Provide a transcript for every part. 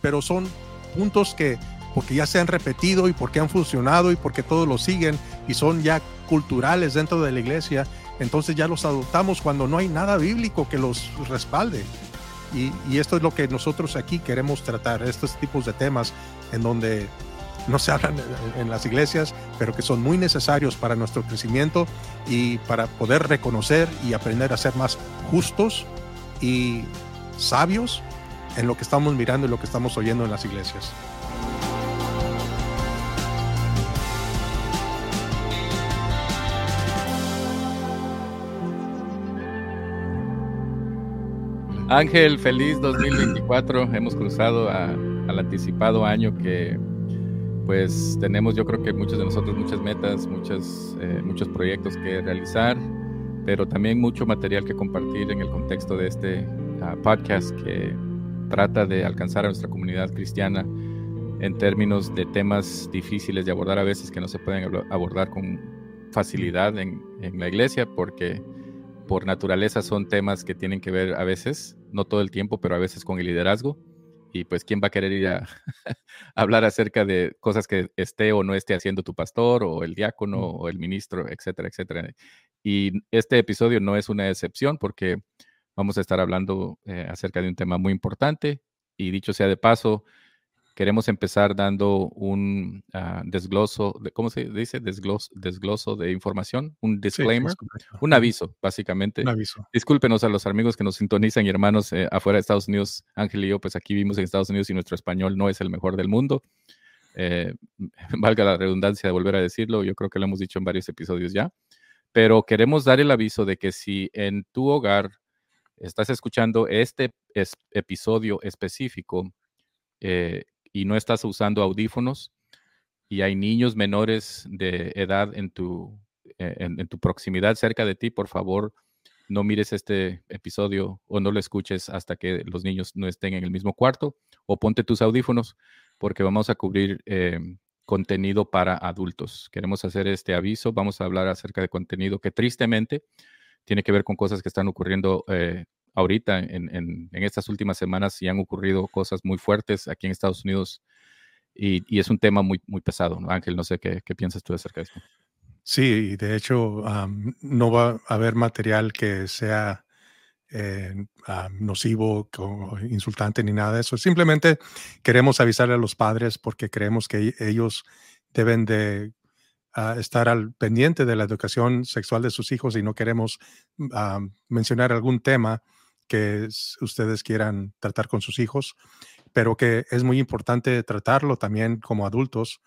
pero son puntos que porque ya se han repetido y porque han funcionado y porque todos lo siguen y son ya culturales dentro de la iglesia, entonces ya los adoptamos cuando no hay nada bíblico que los respalde. Y, y esto es lo que nosotros aquí queremos tratar, estos tipos de temas en donde no se hablan en las iglesias, pero que son muy necesarios para nuestro crecimiento y para poder reconocer y aprender a ser más justos y sabios en lo que estamos mirando y lo que estamos oyendo en las iglesias. Ángel, feliz 2024. Hemos cruzado al anticipado año que pues tenemos yo creo que muchos de nosotros muchas metas, muchas, eh, muchos proyectos que realizar, pero también mucho material que compartir en el contexto de este ah, podcast que trata de alcanzar a nuestra comunidad cristiana en términos de temas difíciles de abordar a veces que no se pueden abordar con facilidad en, en la iglesia porque por naturaleza son temas que tienen que ver a veces, no todo el tiempo, pero a veces con el liderazgo y pues quién va a querer ir a, hablar acerca de cosas que esté o no esté haciendo tu pastor o el diácono o el ministro, etcétera, etcétera. Y este episodio no es una excepción porque vamos a estar hablando eh, acerca de un tema muy importante y dicho sea de paso, queremos empezar dando un ah, desgloso, de, ¿cómo se dice? Desgloso, desgloso de información, un disclaimer, un aviso, básicamente. Un aviso. Discúlpenos a los amigos que nos sintonizan y hermanos eh, afuera de Estados Unidos. Ángel y yo, pues aquí vivimos en Estados Unidos y nuestro español no es el mejor del mundo. Eh, valga la redundancia de volver a decirlo, yo creo que lo hemos dicho en varios episodios ya, pero queremos dar el aviso de que si en tu hogar estás escuchando este episodio específico, eh, y no estás usando audífonos y hay niños menores de edad en tu, eh, en, tu proximidad cerca de ti, por favor, no mires este episodio o no lo escuches hasta que los niños no estén en el mismo cuarto o ponte tus audífonos porque vamos a cubrir eh, contenido para adultos. Queremos hacer este aviso, vamos a hablar acerca de contenido que tristemente tiene que ver con cosas que están ocurriendo eh, ahorita, en, estas últimas semanas, sí han ocurrido cosas muy fuertes aquí en Estados Unidos y, es un tema muy, muy pesado, ¿no? Ángel, no sé qué, piensas tú acerca de esto. Sí, de hecho, no va a haber material que sea eh, nocivo, o insultante ni nada de eso. Simplemente queremos avisarle a los padres porque creemos que ellos deben de estar al pendiente de la educación sexual de sus hijos y no queremos mencionar algún tema que ustedes quieran tratar con sus hijos, pero que es muy importante tratarlo también como adultos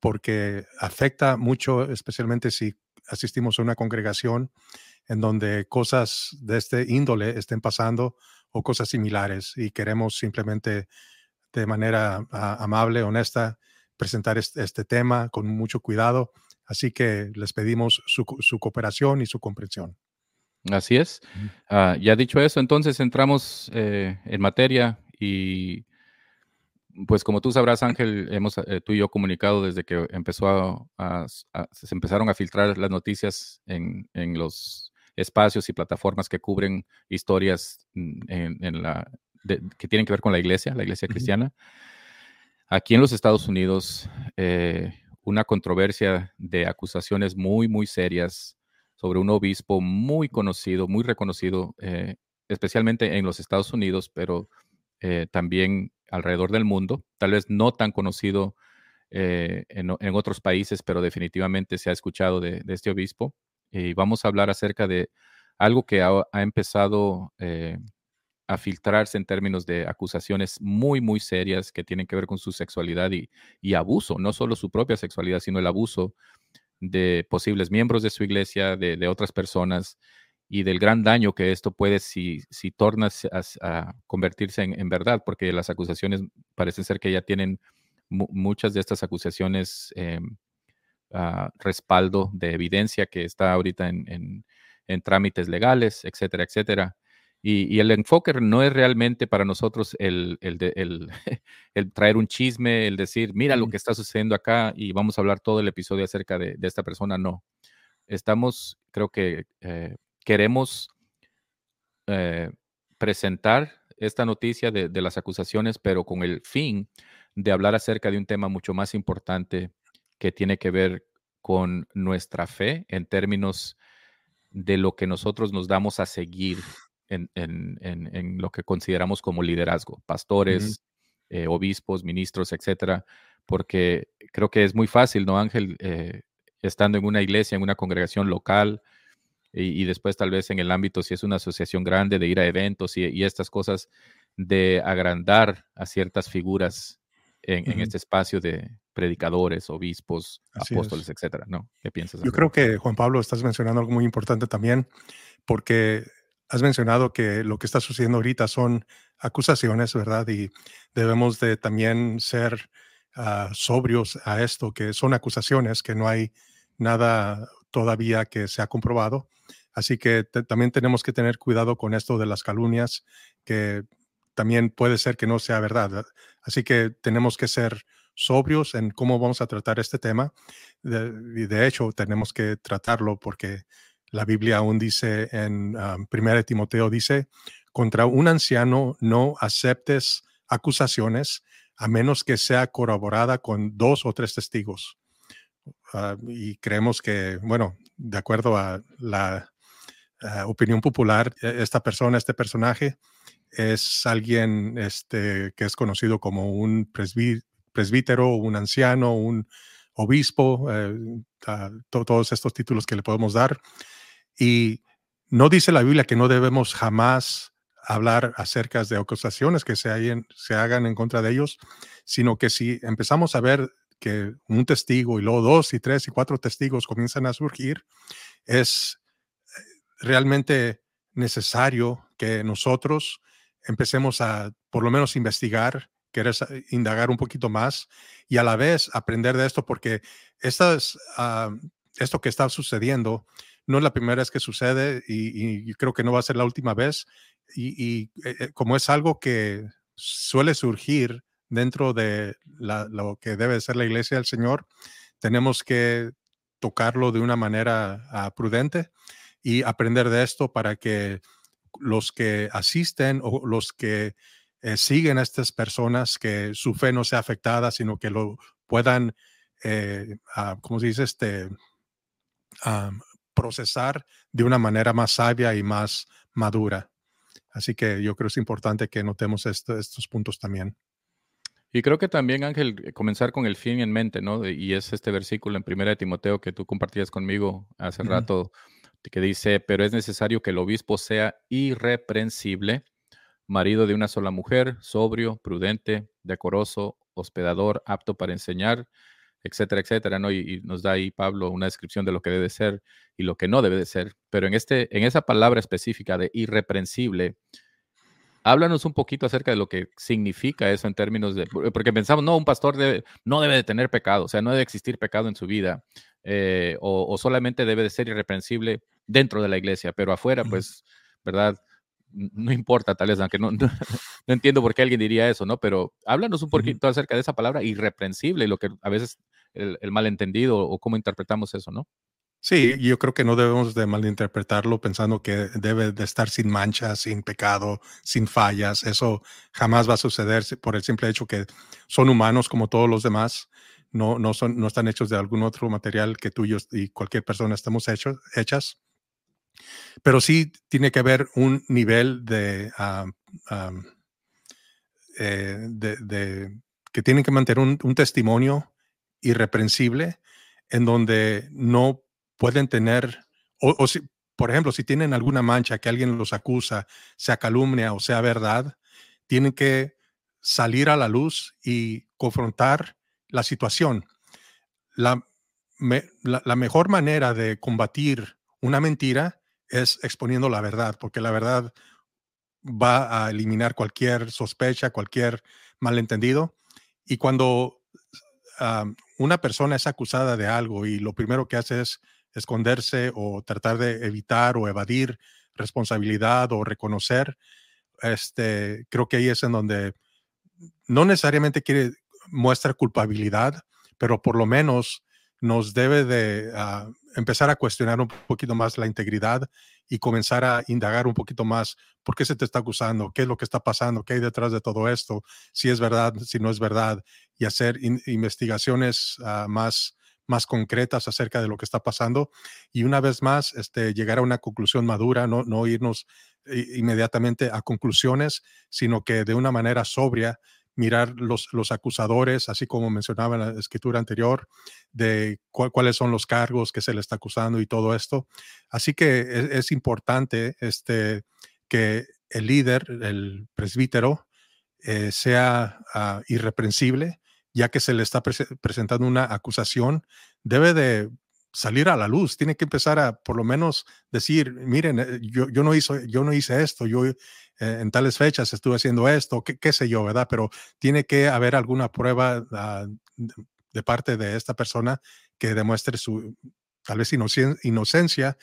porque afecta mucho, especialmente si asistimos a una congregación en donde cosas de este índole estén pasando o cosas similares y queremos simplemente de manera amable, honesta, presentar este, tema con mucho cuidado. Así que les pedimos su cooperación y su comprensión. Así es. Ah, ya dicho eso, entonces entramos eh, en materia y pues como tú sabrás, Ángel, hemos eh, tú y yo comunicado desde que empezó a, se empezaron a filtrar las noticias en, los espacios y plataformas que cubren historias mm, en, la, que tienen que ver con la iglesia, la iglesia cristiana. Aquí en los Estados Unidos, eh, una controversia de acusaciones muy, muy serias sobre un obispo muy conocido, muy reconocido, eh, especialmente en los Estados Unidos, pero eh, también alrededor del mundo, tal vez no tan conocido eh, en, otros países, pero definitivamente se ha escuchado de, este obispo. Y vamos a hablar acerca de algo que ha, empezado a filtrarse en términos de acusaciones muy, muy serias que tienen que ver con su sexualidad y, y abuso, no solo su propia sexualidad, sino el abuso de posibles miembros de su iglesia, de, otras personas y del gran daño que esto puede si, si torna a, convertirse en, verdad, porque las acusaciones parecen ser que ya tienen muchas de estas acusaciones em, respaldo de evidencia que está ahorita en, en, trámites legales, etcétera, etcétera. Y, el enfoque no es realmente para nosotros el, el, traer un chisme, el decir, mira lo que está sucediendo acá y vamos a hablar todo el episodio acerca de, esta persona. No. Estamos, creo que eh, queremos eh, presentar esta noticia de, de las acusaciones, pero con el fin de hablar acerca de un tema mucho más importante que tiene que ver con nuestra fe en términos de lo que nosotros nos damos a seguir en, en, en, lo que consideramos como liderazgo, pastores, eh, obispos, ministros, etcétera, porque creo que es muy fácil, ¿no, Ángel? Eh, estando en una iglesia, en una congregación local, y, después tal vez en el ámbito, si es una asociación grande, de ir a eventos y, y estas cosas, de agrandar a ciertas figuras en, este espacio de predicadores, obispos, apóstoles, etcétera, ¿no? ¿Qué piensas? Yo creo que, Juan Pablo, estás mencionando algo muy importante también, porque has mencionado que lo que está sucediendo ahorita son acusaciones, ¿verdad? Y debemos de también ser ah, sobrios a esto, que son acusaciones, que no hay nada todavía que se ha comprobado. Así que también tenemos que tener cuidado con esto de las calumnias, que también puede ser que no sea verdad. Así que tenemos que ser sobrios en cómo vamos a tratar este tema. y de hecho, tenemos que tratarlo porque la Biblia aún dice en 1 Primera Timoteo, dice, contra un anciano no aceptes acusaciones a menos que sea corroborada con dos o tres testigos. Ah, y creemos que, bueno, de acuerdo a la opinión popular, e, esta persona, este personaje, es alguien este, que es conocido como un presbítero, un anciano, un obispo, eh, todos estos títulos que le podemos dar. Y no dice la Biblia que no debemos jamás hablar acerca de acusaciones que se, hagan en contra de ellos, sino que si empezamos a ver que un testigo y luego dos y tres y cuatro testigos comienzan a surgir, es eh, realmente necesario que nosotros empecemos a por lo menos investigar, querer indagar un poquito más y a la vez aprender de esto, porque ah, esto que está sucediendo no es la primera vez que sucede y, creo que no va a ser la última vez. Y, eh, eh, como es algo que suele surgir dentro de lo que debe ser la iglesia del Señor, tenemos que tocarlo de una manera ah, prudente y aprender de esto para que los que asisten o los que eh, siguen a estas personas, que su fe no sea afectada, sino que lo puedan, eh, ah, ¿cómo se dice? Este, ah, procesar de una manera más sabia y más madura. Así que yo creo que es importante que notemos estos puntos también. Y creo que también, Ángel, comenzar con el fin en mente, ¿no? Y es este versículo en Primera de Timoteo que tú compartías conmigo hace rato, que dice, pero es necesario que el obispo sea irreprensible, marido de una sola mujer, sobrio, prudente, decoroso, hospedador, apto para enseñar, etcétera, etcétera, ¿no? Y, nos da ahí Pablo una descripción de lo que debe ser y lo que no debe de ser. Pero en, este, en esa palabra específica de irreprensible, háblanos un poquito acerca de lo que significa eso en términos de, porque pensamos, no, un pastor no debe de tener pecado, o sea, no debe existir pecado en su vida, eh, o, solamente debe de ser irreprensible dentro de la iglesia, pero afuera, pues, ¿verdad? No importa, tal vez, aunque no, no, entiendo por qué alguien diría eso, ¿no? Pero háblanos un poquito acerca de esa palabra irreprensible lo que a veces el, malentendido o cómo interpretamos eso, ¿no? Sí, yo creo que no debemos de malinterpretarlo pensando que debe de estar sin manchas, sin pecado, sin fallas. Eso jamás va a suceder por el simple hecho que son humanos como todos los demás. No, no, son, no están hechos de algún otro material que tú y cualquier persona estemos hechos, hechas. Pero sí tiene que haber un nivel de, eh, de, que tienen que mantener un, testimonio irreprensible en donde no pueden tener, o, si, por ejemplo, si tienen alguna mancha que alguien los acusa, sea calumnia o sea verdad, tienen que salir a la luz y confrontar la situación. La, la mejor manera de combatir una mentira es exponiendo la verdad, porque la verdad va a eliminar cualquier sospecha, cualquier malentendido. Y cuando una persona es acusada de algo y lo primero que hace es esconderse o tratar de evitar o evadir responsabilidad o reconocer, este, creo que ahí es en donde no necesariamente quiere muestra culpabilidad, pero por lo menos nos debe de ah, empezar a cuestionar un poquito más la integridad y comenzar a indagar un poquito más por qué se te está acusando, qué es lo que está pasando, qué hay detrás de todo esto, si es verdad, si no es verdad, y hacer investigaciones ah, más, más concretas acerca de lo que está pasando. Y una vez más, este, llegar a una conclusión madura, no, no irnos eh, inmediatamente a conclusiones, sino que de una manera sobria mirar los, los acusadores, así como mencionaba en la escritura anterior, de cuáles son los cargos que se le está acusando y todo esto. Así que e, es, importante este, que el líder, el presbítero, eh, sea ah, irreprensible, ya que se le está presentando una acusación, debe de salir a la luz, tiene que empezar a por lo menos decir, miren, eh, yo, yo, no, hice, yo no hice esto, yo eh, en tales fechas estuve haciendo esto, qué, qué, sé yo, ¿verdad? Pero tiene que haber alguna prueba ah, de parte de esta persona que demuestre su tal vez inocencia,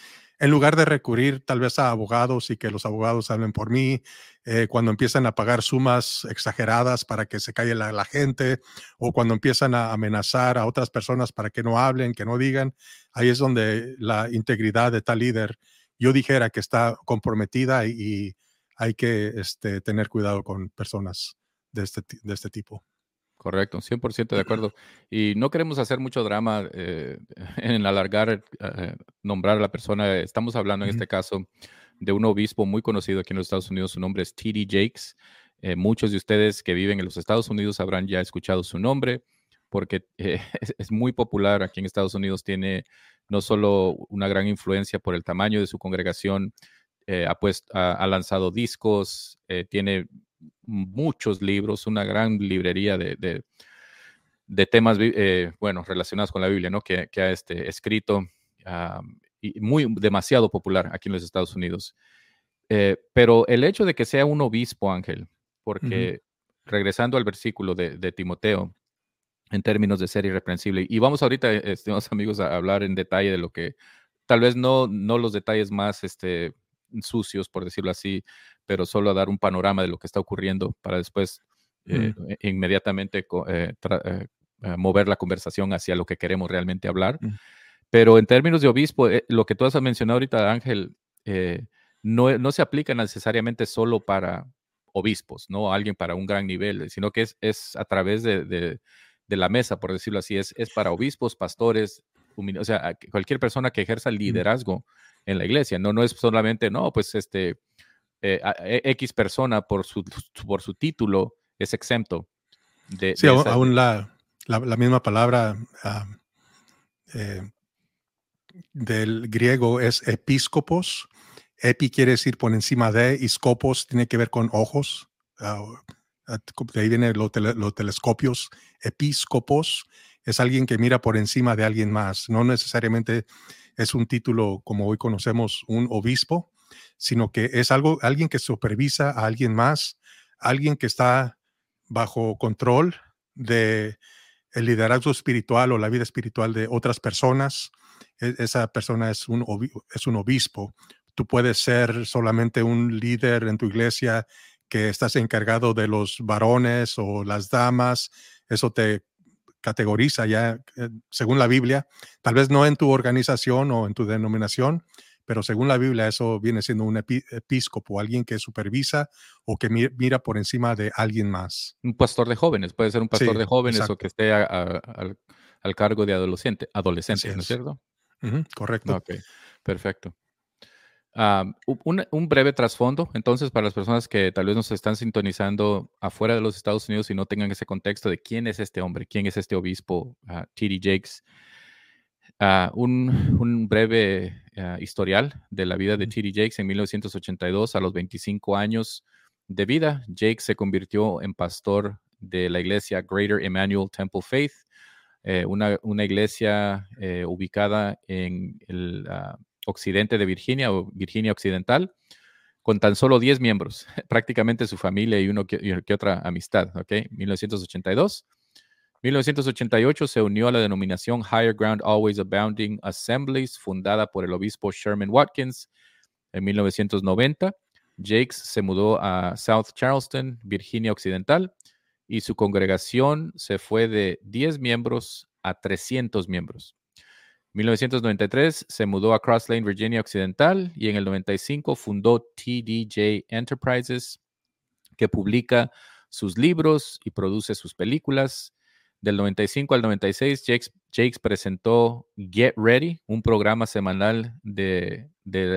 en lugar de recurrir tal vez a abogados y que los abogados hablen por mí, eh, cuando empiezan a pagar sumas exageradas para que se calle la, gente, o cuando empiezan a amenazar a otras personas para que no hablen, que no digan, ahí es donde la integridad de tal líder, yo dijera que está comprometida y, hay que este, tener cuidado con personas de este, de este tipo. Correcto, 100% de acuerdo. Y no queremos hacer mucho drama eh, en alargar, eh, nombrar a la persona. Estamos hablando en este caso de un obispo muy conocido aquí en los Estados Unidos. Su nombre es T.D. Jakes. Eh, muchos de ustedes que viven en los Estados Unidos habrán ya escuchado su nombre porque es, muy popular aquí en Estados Unidos. Tiene no solo una gran influencia por el tamaño de su congregación, eh, ha, lanzado discos, eh, tiene muchos libros, una gran librería de, de, temas, eh, bueno, relacionados con la Biblia, ¿no? Que, ha este, escrito ah, y muy demasiado popular aquí en los Estados Unidos. pero el hecho de que sea un obispo, Ángel, porque regresando al versículo de, de, Timoteo, en términos de ser irreprensible, y vamos ahorita, estimados amigos, a hablar en detalle de lo que, tal vez no, no los detalles más este, sucios, por decirlo así, pero solo a dar un panorama de lo que está ocurriendo para después eh, mm. e, inmediatamente eh, eh, mover la conversación hacia lo que queremos realmente hablar. Mm. Pero en términos de obispo, lo que tú has mencionado ahorita, Ángel, no, no, se aplica necesariamente solo para obispos, no alguien para un gran nivel, sino que es, es a través de, de, de, la mesa, por decirlo así, es, es para obispos, pastores, o sea, cualquier persona que ejerza mm. liderazgo en la iglesia. No, no es solamente, no, pues este, eh, e, X persona por su, por su título es exento de... Sí, aún la, la, misma palabra eh, del griego es episcopos. Epi quiere decir por encima de, y scopos tiene que ver con ojos. Ah, ah, de ahí vienen los, los telescopios. Episcopos es alguien que mira por encima de alguien más, no necesariamente es un título como hoy conocemos un obispo, sino que es algo, alguien que supervisa a alguien más, alguien que está bajo control de el liderazgo espiritual o la vida espiritual de otras personas. E, esa persona es un, es un obispo. Tú puedes ser solamente un líder en tu iglesia que estás encargado de los varones o las damas. Eso te categoriza ya eh, según la Biblia, tal vez no en tu organización o en tu denominación, pero según la Biblia eso viene siendo un episcopo, alguien que supervisa o que mira por encima de alguien más. Un pastor de jóvenes, puede ser un pastor de jóvenes o que esté al, cargo de adolescente, adolescentes, ¿no es cierto? correcto. Ok, perfecto un, breve trasfondo, entonces, para las personas que tal vez nos están sintonizando afuera de los Estados Unidos y no tengan ese contexto de quién es este hombre, quién es este obispo, uh, T.D. Jakes. un, breve historial de la vida de T.D. Jakes en 1982, a los 25 años de vida, Jakes se convirtió en pastor de la iglesia Greater Emmanuel Temple Faith, eh, una, una, iglesia eh, ubicada en el occidente de Virginia o Virginia Occidental, con tan solo 10 miembros, prácticamente su familia y uno que, otra amistad, ¿ok? 1982. 1988 se unió a la denominación Higher Ground Always Abounding Assemblies, fundada por el obispo Sherman Watkins. En 1990, Jakes se mudó a South Charleston, Virginia Occidental, y su congregación se fue de 10 miembros a 300 miembros. 1993 se mudó a Cross Lane, Virginia Occidental y en el 95 fundó TDJ Enterprises, que publica sus libros y produce sus películas. Del 95 al 96, Jakes, presentó Get Ready, un programa semanal de,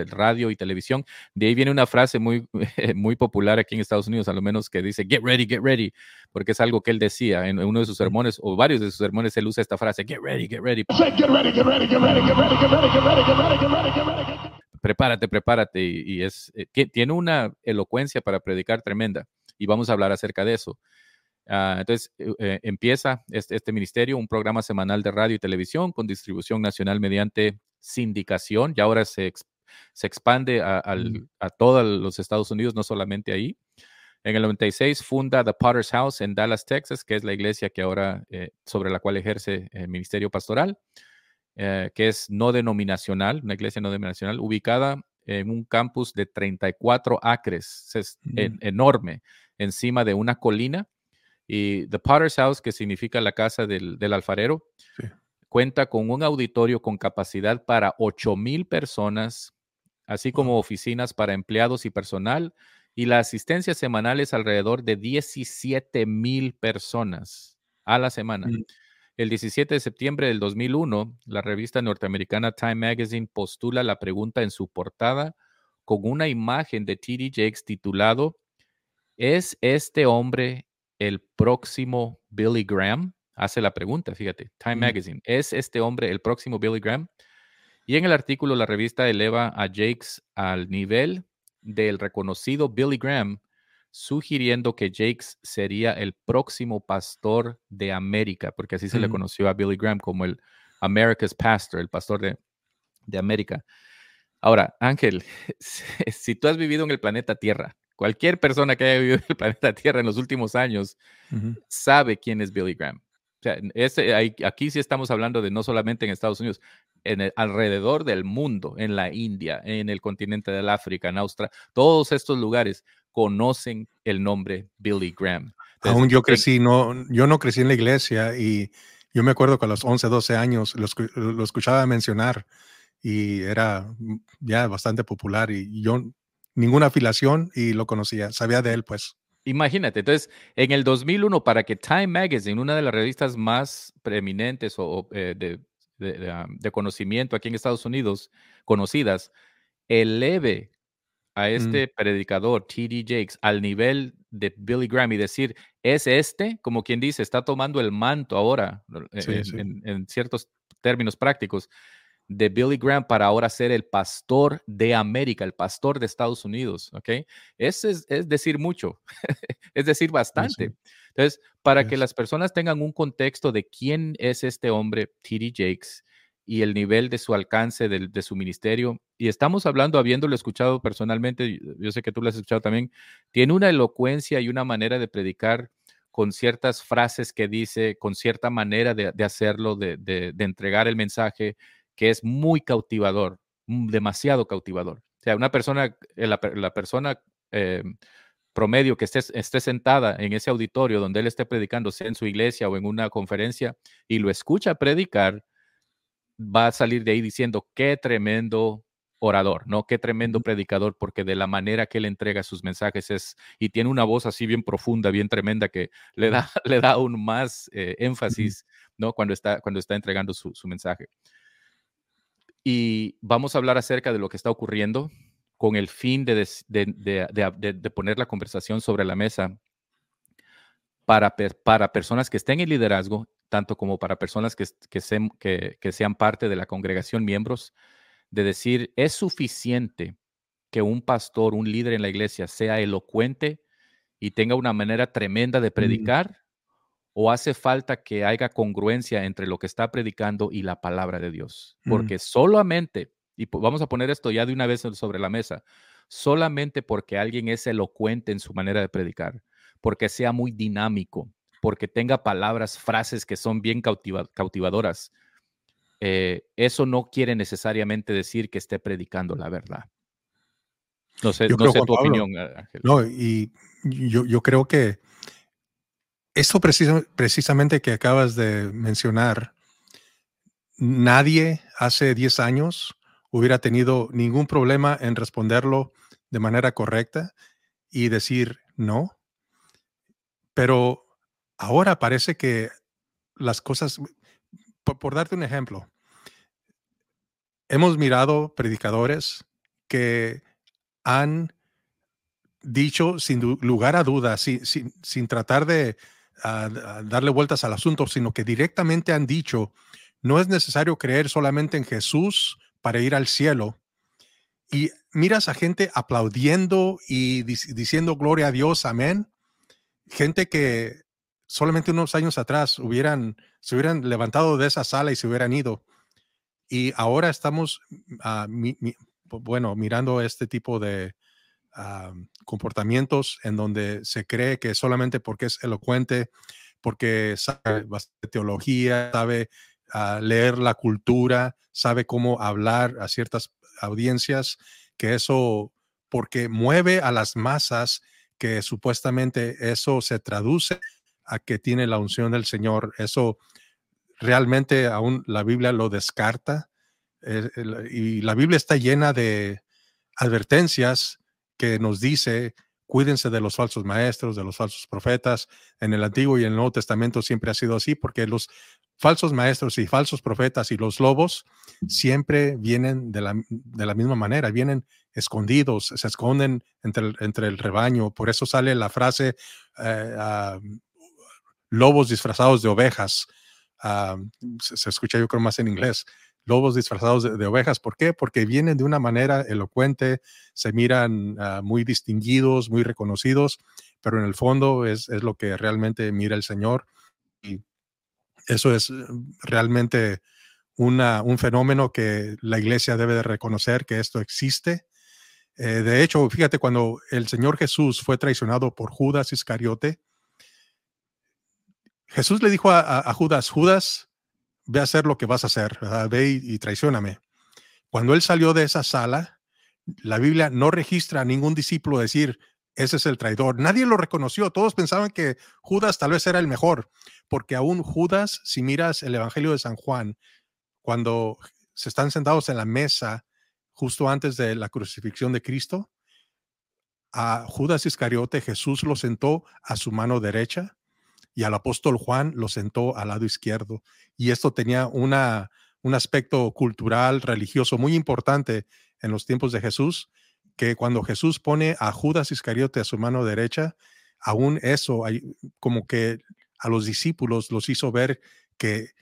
radio y televisión. De ahí viene una frase muy, muy popular aquí en Estados Unidos, a lo menos que dice Get Ready, Get Ready, porque es algo que él decía en uno de sus sermones, o varios de sus sermones, él usa esta frase, Get Ready, Get Ready. Prepárate, prepárate. Y, es, tiene una elocuencia para predicar tremenda. Y vamos a hablar acerca de eso. Ah, entonces, eh, eh, empieza este, este, ministerio, un programa semanal de radio y televisión con distribución nacional mediante sindicación y ahora se, se expande a, a, todos los Estados Unidos, no solamente ahí. En el 96 funda The Potter's House en Dallas, Texas, que es la iglesia que ahora, eh, sobre la cual ejerce el ministerio pastoral, que es no denominacional, una iglesia no denominacional, ubicada en un campus de 34 acres, es enorme, encima de una colina y The Potter's House, que significa la casa del, alfarero, cuenta con un auditorio con capacidad para 8 mil personas, así como oficinas para empleados y personal. Y la asistencia semanal es alrededor de 17 mil personas a la semana. Mm. El 17 de septiembre del 2001, la revista norteamericana Time Magazine postula la pregunta en su portada con una imagen de T.D. Jakes titulado ¿Es este hombre el próximo Billy Graham? Hace la pregunta, fíjate, Time Magazine. ¿Es este hombre el próximo Billy Graham? Y en el artículo la revista eleva a Jakes al nivel del reconocido Billy Graham, sugiriendo que Jakes sería el próximo pastor de América, porque así se le conoció a Billy Graham como el America's Pastor, el pastor de, de América. Ahora, Ángel, si tú has vivido en el planeta Tierra, Cualquier persona que haya vivido en el planeta Tierra en los últimos años sabe quién es Billy Graham. O sea, aquí sí estamos hablando de no solamente en Estados Unidos, en alrededor del mundo, en la India, en el continente del África, en Australia, todos estos lugares conocen el nombre Billy Graham. Aún yo crecí, no, yo no crecí en la iglesia y yo me acuerdo que a los 11, 12 años lo, escuchaba mencionar y era ya bastante popular y yo ninguna afiliación y lo conocía, sabía de él, pues. Imagínate, entonces, en el 2001, para que Time Magazine, una de las revistas más preeminentes o, eh, de, conocimiento aquí en Estados Unidos, conocidas, eleve a mm. este predicador, T.D. Jakes, al nivel de Billy Graham y decir, es este, como quien dice, está tomando el manto ahora, eh, en, ciertos términos prácticos, de Billy Graham para ahora ser el pastor de América, el pastor de Estados Unidos, ¿ok? Eso es, decir mucho, es decir bastante. Entonces, para que las personas tengan un contexto de quién es este hombre, T.D. Jakes, y el nivel de su alcance, de, su ministerio, y estamos hablando, habiéndolo escuchado personalmente, yo sé que tú lo has escuchado también, tiene una elocuencia y una manera de predicar con ciertas frases que dice, con cierta manera de, hacerlo, de, de, entregar el mensaje, que es muy cautivador, mm, demasiado cautivador. O sea, una persona, eh, la, persona eh, promedio que esté, esté sentada en ese auditorio donde él esté predicando, sea en su iglesia o en una conferencia, y lo escucha predicar, va a salir de ahí diciendo, qué tremendo orador, ¿no? Qué tremendo predicador, porque de la manera que él entrega sus mensajes es, y tiene una voz así bien profunda, bien tremenda, que le da, le da aún más eh, énfasis, ¿no? Cuando está, cuando está entregando su, su mensaje y vamos a hablar acerca de lo que está ocurriendo con el fin de, de, poner la conversación sobre la mesa para, para, personas que estén en liderazgo, tanto como para personas que, que, que, sean parte de la congregación, miembros, de decir, es suficiente que un pastor, un líder en la iglesia sea elocuente y tenga una manera tremenda de predicar, o hace falta que haya congruencia entre lo que está predicando y la palabra de Dios. Mm. Porque solamente, y vamos a poner esto ya de una vez sobre la mesa, solamente porque alguien es elocuente en su manera de predicar, porque sea muy dinámico, porque tenga palabras, frases que son bien cautivadoras, eh, eso no quiere necesariamente decir que esté predicando la verdad. No sé, no sé tu opinión, Ángel. No, y yo, yo creo que esto precisamente que acabas de mencionar, nadie hace 10 años hubiera tenido ningún problema en responderlo de manera correcta y decir no. Pero ahora parece que las cosas, por, darte un ejemplo, hemos mirado predicadores que han dicho sin lugar a dudas, sin, tratar de darle vueltas al asunto, sino que directamente han dicho, no es necesario creer solamente en Jesús para ir al cielo. Y miras a gente aplaudiendo y diciendo gloria a Dios, amén. Gente que solamente unos años atrás hubieran, se hubieran levantado de esa sala y se hubieran ido. Y ahora estamos, ah, bueno, mirando este tipo de ah, comportamientos en donde se cree que solamente porque es elocuente, porque sabe teología, sabe ah, leer la cultura, sabe cómo hablar a ciertas audiencias, que eso, porque mueve a las masas, que supuestamente eso se traduce a que tiene la unción del Señor. Eso realmente aún la Biblia lo descarta. Eh, y la Biblia está llena de advertencias que nos dice, cuídense de los falsos maestros, de los falsos profetas. En el Antiguo y el Nuevo Testamento siempre ha sido así, porque los falsos maestros y falsos profetas y los lobos siempre vienen de la, de la misma manera, vienen escondidos, se esconden entre el, entre el rebaño. Por eso sale la frase, eh, ah, lobos disfrazados de ovejas. Ah, se, escucha yo creo más en inglés. Lobos disfrazados de, ovejas. ¿Por qué? Porque vienen de una manera elocuente, se miran ah, muy distinguidos, muy reconocidos, pero en el fondo es, es, lo que realmente mira el Señor. Y eso es mm, realmente una, un fenómeno que la iglesia debe de reconocer que esto existe. Eh, de hecho, fíjate, cuando el Señor Jesús fue traicionado por Judas Iscariote, Jesús le dijo a, Judas, Judas, ve a hacer lo que vas a hacer, ve y, y traicioname. Cuando él salió de esa sala, la Biblia no registra a ningún discípulo decir, ese es el traidor. Nadie lo reconoció. Todos pensaban que Judas tal vez era el mejor, porque aún Judas, si miras el Evangelio de San Juan, cuando se están sentados en la mesa justo antes de la crucifixión de Cristo, a Judas Iscariote Jesús lo sentó a su mano derecha y al apóstol Juan lo sentó al lado izquierdo. Y esto tenía una, un aspecto cultural, religioso muy importante en los tiempos de Jesús, que cuando Jesús pone a Judas Iscariote a su mano derecha, aún eso, como que a los discípulos los hizo ver que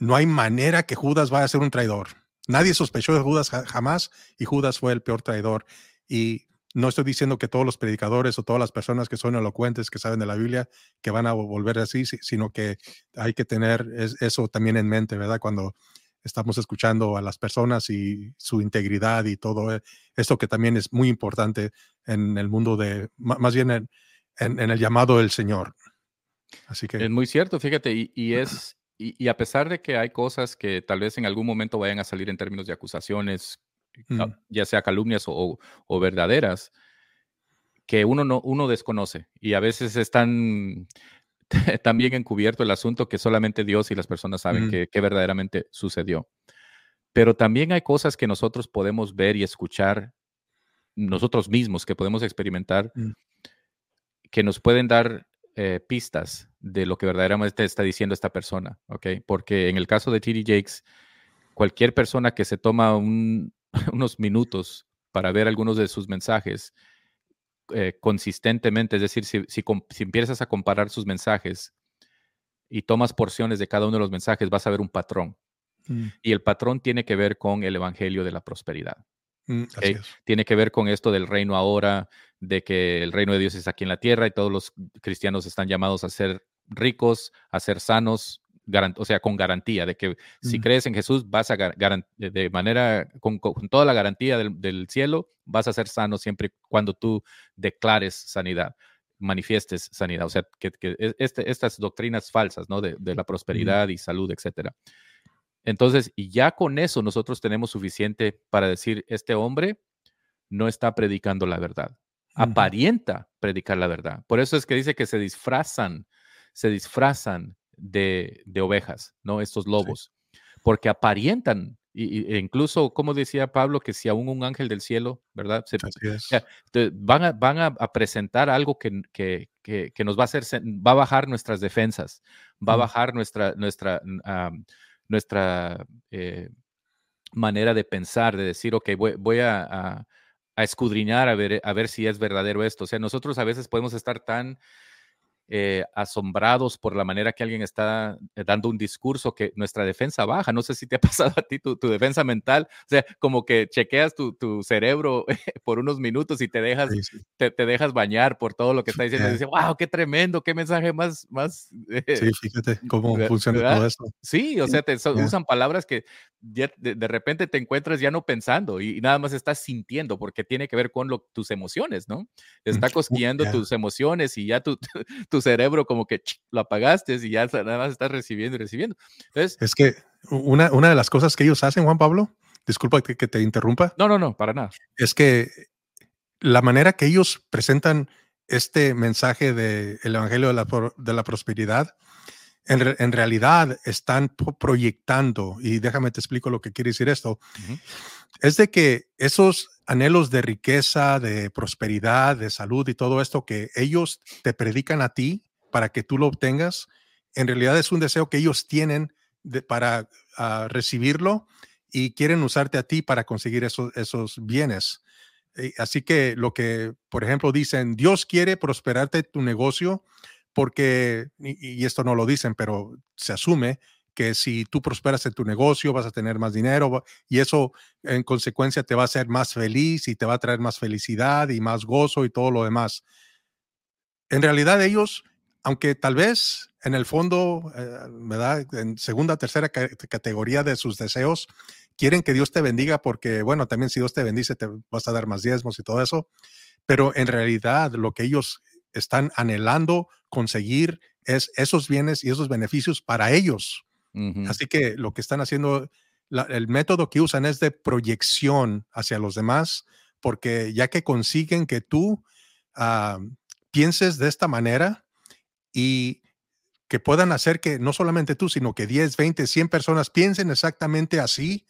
no hay manera que Judas vaya a ser un traidor. Nadie sospechó de Judas jamás y Judas fue el peor traidor. Y no estoy diciendo que todos los predicadores o todas las personas que son elocuentes, que saben de la Biblia, que van a volver así, sino que hay que tener eso también en mente, ¿verdad? Cuando estamos escuchando a las personas y su integridad y todo e, esto que también es muy importante en el mundo de, más bien en, el llamado del Señor. Así que... Es muy cierto, fíjate, y, es, y, a pesar de que hay cosas que tal vez en algún momento vayan a salir en términos de acusaciones, ya sea calumnias o, o, verdaderas, que uno, no, uno desconoce y a veces están también encubierto el asunto que solamente Dios y las personas saben que, verdaderamente sucedió. Pero también hay cosas que nosotros podemos ver y escuchar nosotros mismos, que podemos experimentar, mm. que nos pueden dar eh, pistas de lo que verdaderamente está diciendo esta persona, ¿ok? Porque en el caso de T.D. Jakes, cualquier persona que se toma unos minutos para ver algunos de sus mensajes, eh, consistentemente, es decir, si, si, empiezas a comparar sus mensajes y tomas porciones de cada uno de los mensajes, vas a ver un patrón. Mm. Y el patrón tiene que ver con el Evangelio de la prosperidad. Mm, tiene que ver con esto del reino ahora, de que el reino de Dios es aquí en la tierra y todos los cristianos están llamados a ser ricos, a ser sanos, o sea, con garantía de que si mm. crees en Jesús, vas a de manera, con, toda la garantía del, cielo, vas a ser sano siempre cuando tú declares sanidad, manifiestes sanidad. O sea, que, e, este, estas doctrinas falsas, ¿no? De, la prosperidad y salud, etcétera. Entonces, y ya con eso nosotros tenemos suficiente para decir, este hombre no está predicando la verdad. Aparenta predicar la verdad. Por eso es que dice que se disfrazan, se disfrazan de, ovejas, ¿no? Estos lobos, porque aparentan Y, e incluso, como decía Pablo, que si aún un ángel del cielo, ¿verdad? van a, van a, presentar algo que, que, que, nos va a hacer, va a bajar nuestras defensas, va a bajar nuestra, nuestra, nuestra eh, manera de pensar, de decir, ok, voy, voy a, a, a, escudriñar a ver, a ver si es verdadero esto. O sea, nosotros a veces podemos estar tan eh, asombrados por la manera que alguien está eh, dando un discurso que nuestra defensa baja. No sé si te ha pasado a ti tu, defensa mental, o sea, como que chequeas tu, cerebro por unos minutos y te dejas, Te, dejas bañar por todo lo que está diciendo. Y dices, wow, qué tremendo, qué mensaje más, más. sí, fíjate cómo funciona todo esto. Sí, o sea, te usan palabras que de, de, repente te encuentras ya no pensando y, nada más estás sintiendo porque tiene que ver con lo, tus emociones, ¿no? Está cosquillando tus emociones y ya tu, tu, cerebro como que lo apagaste y ya nada más estás recibiendo y recibiendo. Entonces, es que una, una de las cosas que ellos hacen, Juan Pablo, disculpa que, que te interrumpa. No, no, no, para nada. Es que la manera que ellos presentan este mensaje del Evangelio de la, de la prosperidad en, realidad están proyectando, y déjame te explico lo que quiere decir esto, es de que esos anhelos de riqueza, de prosperidad, de salud y todo esto que ellos te predican a ti para que tú lo obtengas, en realidad es un deseo que ellos tienen para ah, recibirlo y quieren usarte a ti para conseguir esos, esos bienes. Así que lo que, por ejemplo, dicen, Dios quiere prosperarte tu negocio, porque, y, esto no lo dicen, pero se asume que si tú prosperas en tu negocio vas a tener más dinero y eso en consecuencia te va a hacer más feliz y te va a traer más felicidad y más gozo y todo lo demás. En realidad ellos, aunque tal vez en el fondo, eh, ¿verdad? En segunda, tercera categoría de sus deseos, quieren que Dios te bendiga porque, bueno, también si Dios te bendice te vas a dar más diezmos y todo eso, pero en realidad lo que ellos están anhelando conseguir es esos bienes y esos beneficios para ellos. Así que lo que están haciendo, el método que usan es de proyección hacia los demás, porque ya que consiguen que tú ah, pienses de esta manera y que puedan hacer que no solamente tú, sino que 10, 20, 100 personas piensen exactamente así,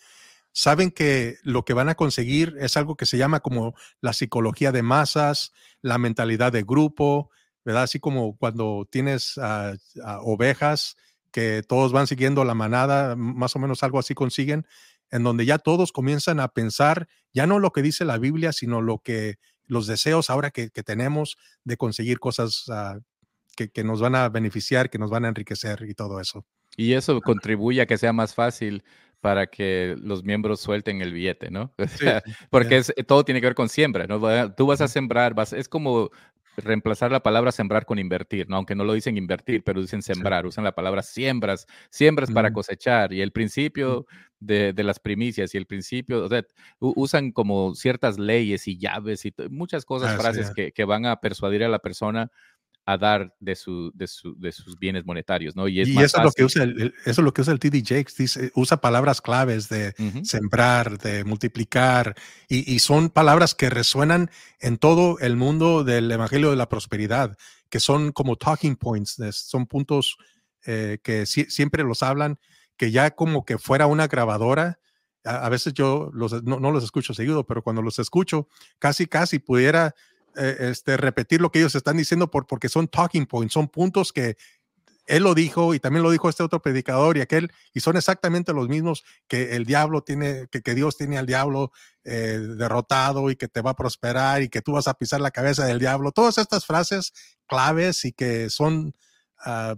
saben que lo que van a conseguir es algo que se llama como la psicología de masas, la mentalidad de grupo, ¿verdad? Así como cuando tienes ovejas que todos van siguiendo la manada, más o menos algo así consiguen, en donde ya todos comienzan a pensar ya no lo que dice la Biblia, sino lo que los deseos ahora que, tenemos de conseguir cosas ah, que, que, nos van a beneficiar, que nos van a enriquecer y todo eso. Y eso contribuye a que sea más fácil para que los miembros suelten el billete, ¿no? porque todo tiene que ver con siembra, ¿no? Tú vas a sembrar, vas, es como reemplazar la palabra sembrar con invertir, ¿no? Aunque no lo dicen invertir, pero dicen sembrar, usan la palabra siembras, siembras para cosechar y el principio de, las primicias y el principio, o sea, usan como ciertas leyes y llaves y muchas cosas, frases que, que, van a persuadir a la persona a dar de, su, de, su, de sus bienes monetarios, ¿no? Y, eso, es lo que usa el, eso es lo que usa el TD Jakes, dice, usa palabras claves de sembrar, de multiplicar, y, son palabras que resuenan en todo el mundo del Evangelio de la Prosperidad, que son como talking points, son puntos eh, que siempre los hablan, que ya como que fuera una grabadora, a, veces yo los, no, no los escucho seguido, pero cuando los escucho, casi, casi pudiera eh, este, repetir lo que ellos están diciendo por, porque son talking points, son puntos que él lo dijo y también lo dijo este otro predicador y aquel, y son exactamente los mismos que el diablo tiene, que, que Dios tiene al diablo eh, derrotado y que te va a prosperar y que tú vas a pisar la cabeza del diablo. Todas estas frases claves y que son, uh,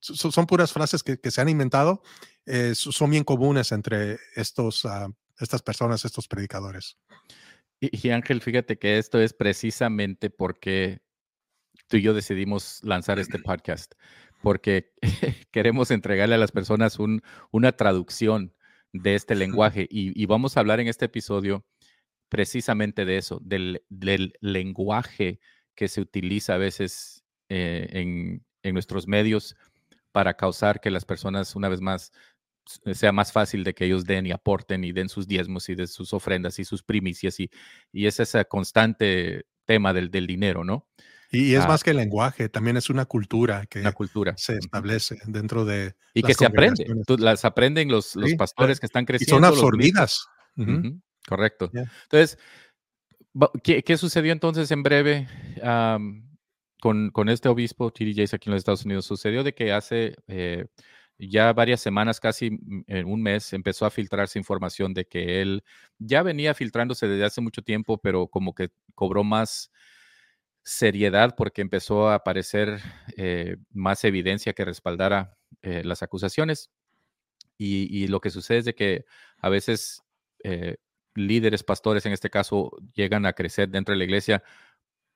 son, puras frases que, se han inventado, eh, son bien comunes entre estos, uh, estas personas, estos predicadores. Y, Ángel, fíjate que esto es precisamente porque tú y yo decidimos lanzar este podcast, porque queremos entregarle a las personas un, una traducción de este lenguaje y, vamos a hablar en este episodio precisamente de eso, del, lenguaje que se utiliza a veces eh, en, en nuestros medios para causar que las personas, una vez más, sea más fácil de que ellos den y aporten y den sus diezmos y de sus ofrendas y sus primicias y, y es ese constante tema del, del dinero, ¿no? Y es ah, más que el lenguaje, también es una cultura que cultura. se establece dentro de. Y que se aprende. las aprenden los, los pastores que están creciendo. Y son absorbidas. Correcto. Entonces, ¿qué, sucedió entonces en breve con, con, este obispo, T.D. Jakes, aquí en los Estados Unidos? Sucedió de que hace eh, ya varias semanas, casi mm, en un mes, empezó a filtrarse información de que él ya venía filtrándose desde hace mucho tiempo, pero como que cobró más seriedad porque empezó a aparecer eh, más evidencia que respaldara eh, las acusaciones. Y, lo que sucede es de que a veces eh, líderes, pastores en este caso, llegan a crecer dentro de la iglesia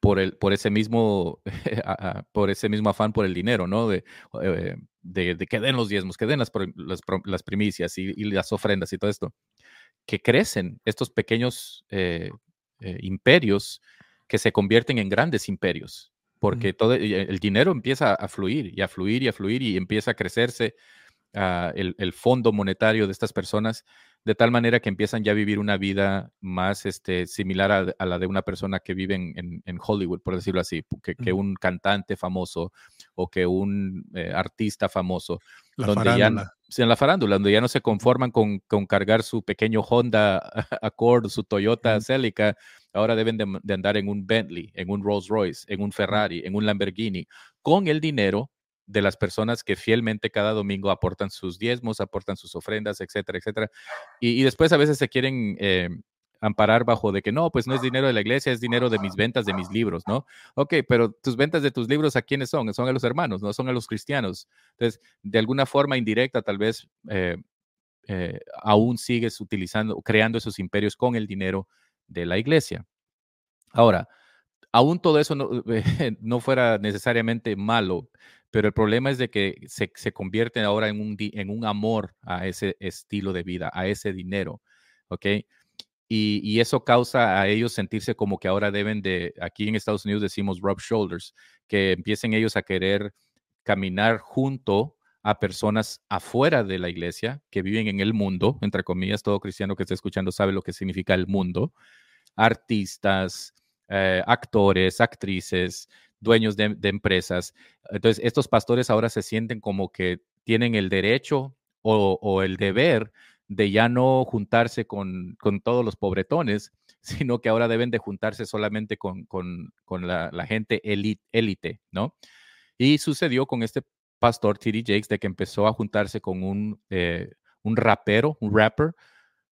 por, el, por, ese, mismo, por ese mismo afán por el dinero, ¿no? De, de, que den los diezmos, que den las, las, primicias y, las ofrendas y todo esto. Que crecen estos pequeños imperios que se convierten en grandes imperios, porque todo el dinero empieza a fluir y a fluir y a fluir y empieza a crecerse ah, el, fondo monetario de estas personas de tal manera que empiezan ya a vivir una vida más este, similar a, la de una persona que vive en, Hollywood, por decirlo así, que, un cantante famoso o que un eh, artista famoso. La donde Ya, en la farándula, donde ya no se conforman con, cargar su pequeño Honda Accord, su Toyota Celica, ahora deben de, andar en un Bentley, en un Rolls Royce, en un Ferrari, en un Lamborghini, con el dinero de las personas que fielmente cada domingo aportan sus diezmos, aportan sus ofrendas, etcétera, etcétera. Y, después a veces se quieren eh, amparar bajo de que no, pues no es dinero de la iglesia, es dinero de mis ventas de mis libros, ¿no? Ok, pero tus ventas de tus libros, ¿a quiénes son? Son a los hermanos, no son a los cristianos. Entonces, de alguna forma indirecta, tal vez eh, eh, aún sigues utilizando, creando esos imperios con el dinero de la iglesia. Ahora, aún todo eso no, fuera necesariamente malo, pero el problema es de que se, se convierte ahora en un, amor a ese estilo de vida, a ese dinero, ¿ok? Y, eso causa a ellos sentirse como que ahora deben de, aquí en Estados Unidos decimos rub shoulders, que empiecen ellos a querer caminar junto a personas afuera de la iglesia que viven en el mundo, entre comillas, todo cristiano que esté escuchando sabe lo que significa el mundo, artistas, eh, actores, actrices, dueños de, empresas. Entonces, estos pastores ahora se sienten como que tienen el derecho o, el deber de ya no juntarse con, todos los pobretones, sino que ahora deben de juntarse solamente con, la, gente élite, ¿no? Y sucedió con este pastor T.D. Jakes de que empezó a juntarse con un, eh, un rapero, un rapper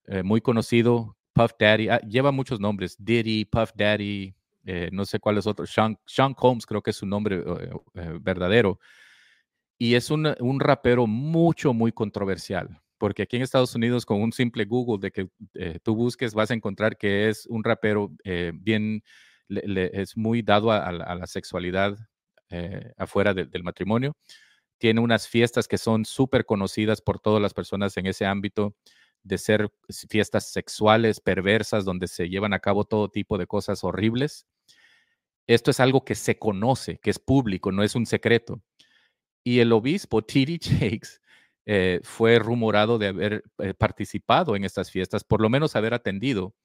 eh, muy conocido Puff Daddy, ah, lleva muchos nombres, Diddy, Puff Daddy, eh, no sé cuáles otros, Sean, Sean, Combs creo que es su nombre eh, eh, verdadero. Y es un, un, rapero mucho, muy controversial, porque aquí en Estados Unidos con un simple Google de que tú busques vas a encontrar que es un rapero bien, es muy dado a, la sexualidad afuera del matrimonio. Tiene unas fiestas que son súper conocidas por todas las personas en ese ámbito de ser fiestas sexuales, perversas, donde se llevan a cabo todo tipo de cosas horribles. Esto es algo que se conoce, que es público, no es un secreto. Y el obispo T.D. Jakes eh, fue rumorado de haber eh, participado en estas fiestas, por lo menos haber atendido,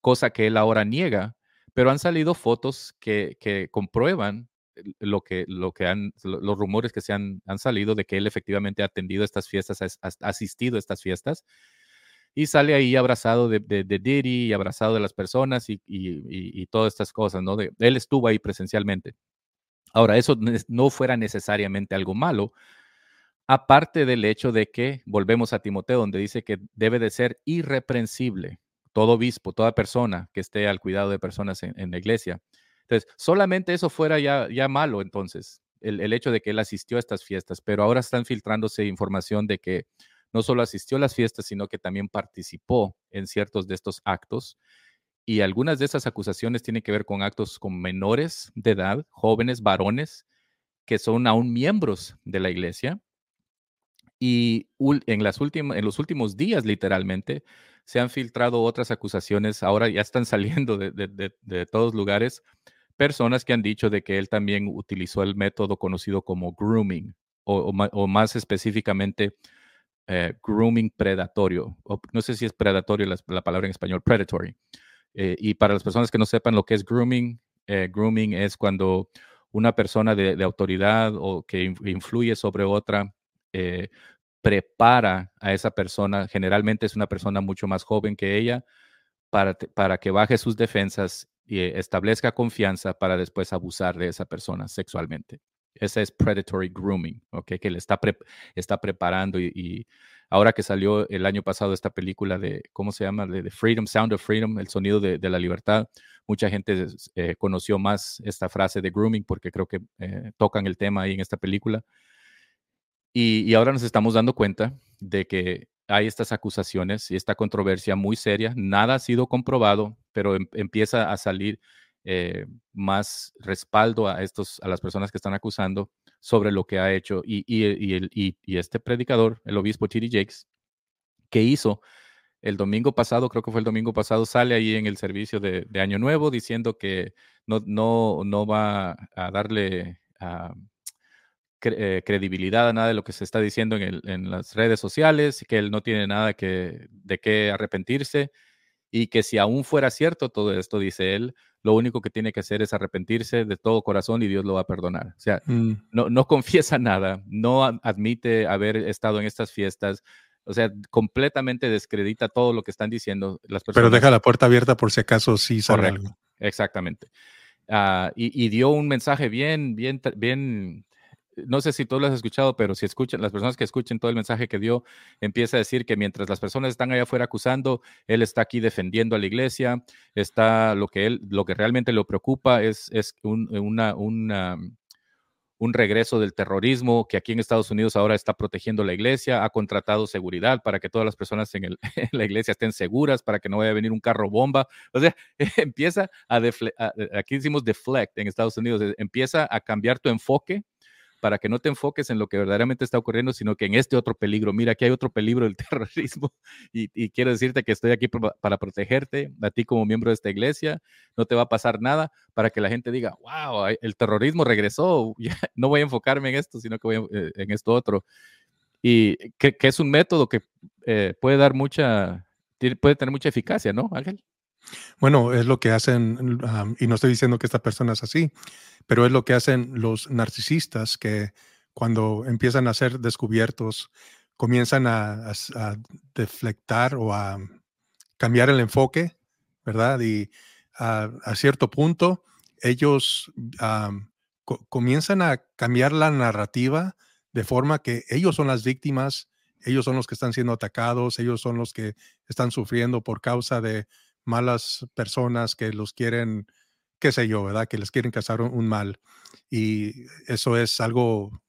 cosa que él ahora niega, pero han salido fotos que, que comprueban lo que, lo que han, los rumores que se han, han, salido de que él efectivamente ha atendido estas fiestas, ha asistido a estas fiestas y sale ahí abrazado de, de, Diddy y abrazado de las personas y, todas estas cosas, ¿no? él estuvo ahí presencialmente. Ahora, eso no fuera necesariamente algo malo, aparte del hecho de que, volvemos a Timoteo, donde dice que debe de ser irreprensible todo obispo, toda persona que esté al cuidado de personas en, la iglesia. Entonces, solamente eso fuera ya, ya malo, entonces, el, el hecho de que él asistió a estas fiestas, pero ahora están filtrándose información de que no solo asistió a las fiestas, sino que también participó en ciertos de estos actos. Y algunas de esas acusaciones tienen que ver con actos con menores de edad, jóvenes, varones, que son aún miembros de la iglesia. Y en, las en los últimos días, literalmente, se han filtrado otras acusaciones. Ahora ya están saliendo de, todos lugares personas que han dicho de que él también utilizó el método conocido como grooming, o más específicamente eh, grooming predatorio. no sé si es predatorio la, palabra en español, predatory. Eh, y para las personas que no sepan lo que es grooming, eh, grooming es cuando una persona de, autoridad o que influye sobre otra, prepara a esa persona, generalmente es una persona mucho más joven que ella, para, para que baje sus defensas y establezca confianza para después abusar de esa persona sexualmente. Ese es predatory grooming, ¿ok? Que le está, está preparando y, ahora que salió el año pasado esta película de, ¿cómo se llama? De, Freedom, Sound of Freedom, el sonido de, la libertad, mucha gente eh, conoció más esta frase de grooming porque creo que eh, tocan el tema ahí en esta película. Y, y, ahora nos estamos dando cuenta de que hay estas acusaciones y esta controversia muy seria. Nada ha sido comprobado, pero em, empieza a salir eh, más respaldo a, estos, a las personas que están acusando sobre lo que ha hecho. Y, y, y este predicador, el obispo T.D. Jakes, que hizo el domingo pasado, creo que fue el domingo pasado, sale ahí en el servicio de, Año Nuevo diciendo que no, no, no va a darle eh, credibilidad a nada de lo que se está diciendo en, en, las redes sociales, que él no tiene nada que, de qué arrepentirse y que si aún fuera cierto todo esto, dice él, lo único que tiene que hacer es arrepentirse de todo corazón y Dios lo va a perdonar. O sea, mm. no, no confiesa nada, no admite haber estado en estas fiestas. O sea, completamente descredita todo lo que están diciendo las personas. Pero deja la puerta abierta por si acaso sí sale algo. Exactamente. Ah, y, y, dio un mensaje bien, bien, bien no sé si tú lo has escuchado, pero si escuchan, las personas que escuchen todo el mensaje que dio, empieza a decir que mientras las personas están allá afuera acusando, él está aquí defendiendo a la iglesia, está lo que él, lo que realmente lo preocupa es, es un, una, un regreso del terrorismo, que aquí en Estados Unidos ahora está protegiendo la iglesia, ha contratado seguridad para que todas las personas en, la iglesia estén seguras, para que no vaya a venir un carro bomba. O sea, empieza a, aquí decimos deflect en Estados Unidos, empieza a cambiar tu enfoque para que no te enfoques en lo que verdaderamente está ocurriendo, sino que en este otro peligro. Mira, aquí hay otro peligro del terrorismo y, quiero decirte que estoy aquí para protegerte, a ti como miembro de esta iglesia, no te va a pasar nada para que la gente diga, wow, el terrorismo regresó, no voy a enfocarme en esto, sino que voy eh, en esto otro. Y que, es un método que eh, puede dar mucha, puede tener mucha eficacia, ¿no, Ángel? Bueno, es lo que hacen, y no estoy diciendo que esta persona es así, pero es lo que hacen los narcisistas que cuando empiezan a ser descubiertos, comienzan a, deflectar o a cambiar el enfoque, ¿verdad? Y a, cierto punto, ellos comienzan a cambiar la narrativa de forma que ellos son las víctimas, ellos son los que están siendo atacados, ellos son los que están sufriendo por causa de malas personas que los quieren, qué sé yo, ¿verdad? Que les quieren causar un, mal. Y eso es algo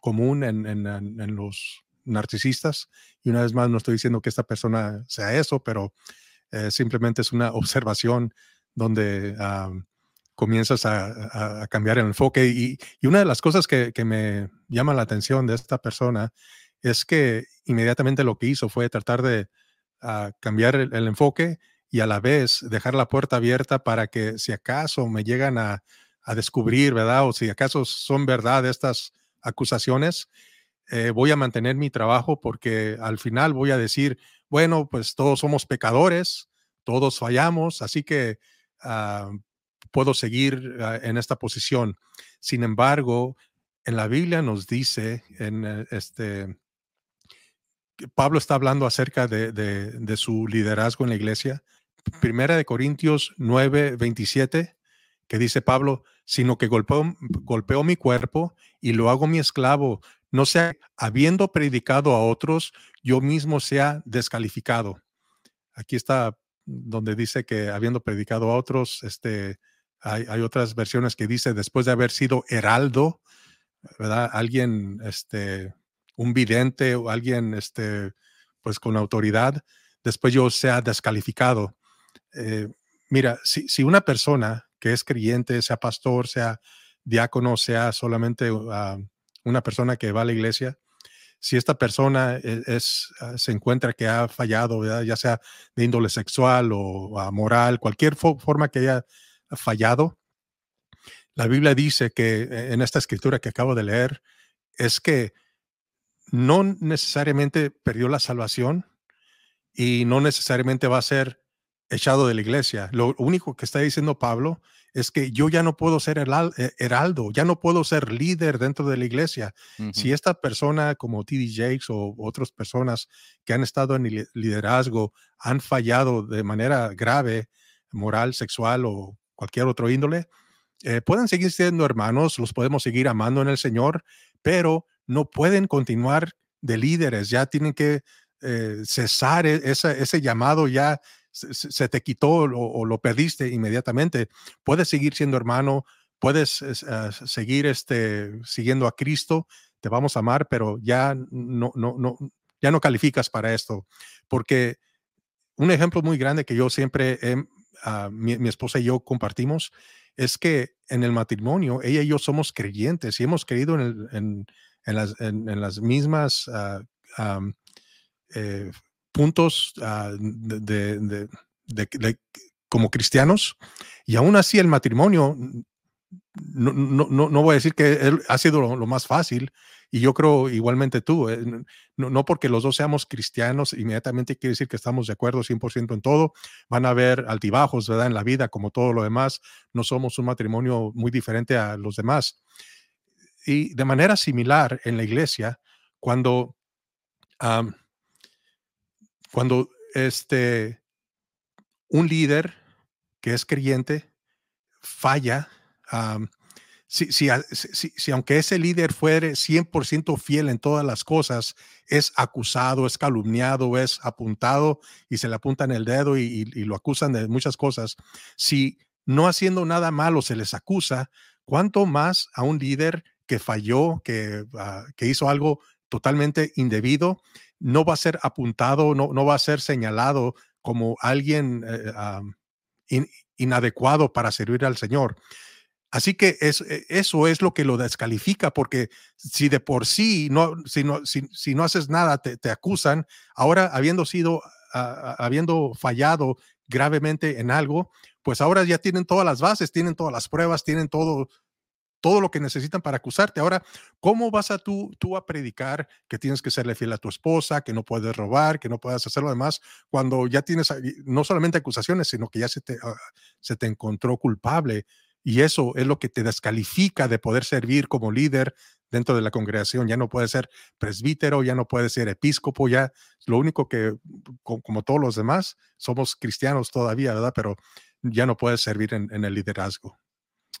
común en, los narcisistas. Y una vez más, no estoy diciendo que esta persona sea eso, pero eh, simplemente es una observación donde comienzas a, cambiar el enfoque. Y, una de las cosas que, me llama la atención de esta persona es que inmediatamente lo que hizo fue tratar de a cambiar el, enfoque y a la vez dejar la puerta abierta para que si acaso me llegan a, descubrir, ¿verdad? O si acaso son verdad estas acusaciones, eh, voy a mantener mi trabajo porque al final voy a decir, bueno, pues todos somos pecadores, todos fallamos, así que ah, puedo seguir ah, en esta posición. Sin embargo, en la Biblia nos dice, en eh, este, Pablo está hablando acerca de, su liderazgo en la iglesia. Primera de Corintios 9, 27, que dice Pablo, sino que golpeó, golpeó mi cuerpo y lo hago mi esclavo, no sea habiendo predicado a otros, yo mismo sea descalificado. Aquí está donde dice que habiendo predicado a otros, este, hay, hay, otras versiones que dice después de haber sido heraldo, ¿verdad? Alguien, este, un vidente o alguien este, pues con autoridad, después yo sea descalificado. Eh, mira, si, si, una persona que es creyente, sea pastor, sea diácono, sea solamente ah, una persona que va a la iglesia, si esta persona e, es, ah, se encuentra que ha fallado, ya sea de índole sexual o ah, moral, cualquier forma que haya fallado, la Biblia dice que e, en esta escritura que acabo de leer es que no necesariamente perdió la salvación y no necesariamente va a ser echado de la iglesia. Lo único que está diciendo Pablo es que yo ya no puedo ser eh, heraldo, ya no puedo ser líder dentro de la iglesia. Si esta persona como T.D. Jakes o otras personas que han estado en liderazgo han fallado de manera grave, moral, sexual o cualquier otro índole, eh, pueden seguir siendo hermanos, los podemos seguir amando en el Señor, pero no pueden continuar de líderes, ya tienen que eh, cesar e-, ese llamado, ya se, te quitó o, lo perdiste inmediatamente. Puedes seguir siendo hermano, puedes ah, seguir este, siguiendo a Cristo, te vamos a amar, pero ya no, no, no, ya no calificas para esto. Porque un ejemplo muy grande que yo siempre, ah, mi, esposa y yo compartimos, es que en el matrimonio, ella y yo somos creyentes y hemos creído en, las, en, las, mismas uh, puntos ah, de, como cristianos y aún así el matrimonio, no, no, no, voy a decir que él ha sido lo, más fácil y yo creo igualmente tú, eh, no, porque los dos seamos cristianos, inmediatamente quiere decir que estamos de acuerdo 100% en todo, van a haber altibajos, ¿verdad? En la vida, como todo lo demás, no somos un matrimonio muy diferente a los demás. Y de manera similar en la iglesia, cuando cuando este, un líder que es creyente falla, si, si, si, aunque ese líder fuere 100% fiel en todas las cosas, es acusado, es calumniado, es apuntado y se le apunta en el dedo y, lo acusan de muchas cosas, si no haciendo nada malo se les acusa, ¿cuánto más a un líder que falló, que, ah, que hizo algo totalmente indebido? no va a ser apuntado, no, no va a ser señalado como alguien eh, inadecuado para servir al Señor. Así que e, eso es lo que lo descalifica, porque si de por sí no, si no, si, no haces nada, te, acusan, ahora habiendo sido, habiendo fallado gravemente en algo, pues ahora ya tienen todas las bases, tienen todas las pruebas, tienen todo, todo lo que necesitan para acusarte. Ahora, ¿cómo vas a tú, tú a predicar que tienes que serle fiel a tu esposa, que no puedes robar, que no puedes hacer lo demás, cuando ya tienes no solamente acusaciones, sino que ya se te, ah, se te encontró culpable? Y eso es lo que te descalifica de poder servir como líder dentro de la congregación. Ya no puedes ser presbítero, ya no puedes ser episcopo, ya lo único que, como todos los demás, somos cristianos todavía, ¿verdad? Pero ya no puedes servir en el liderazgo.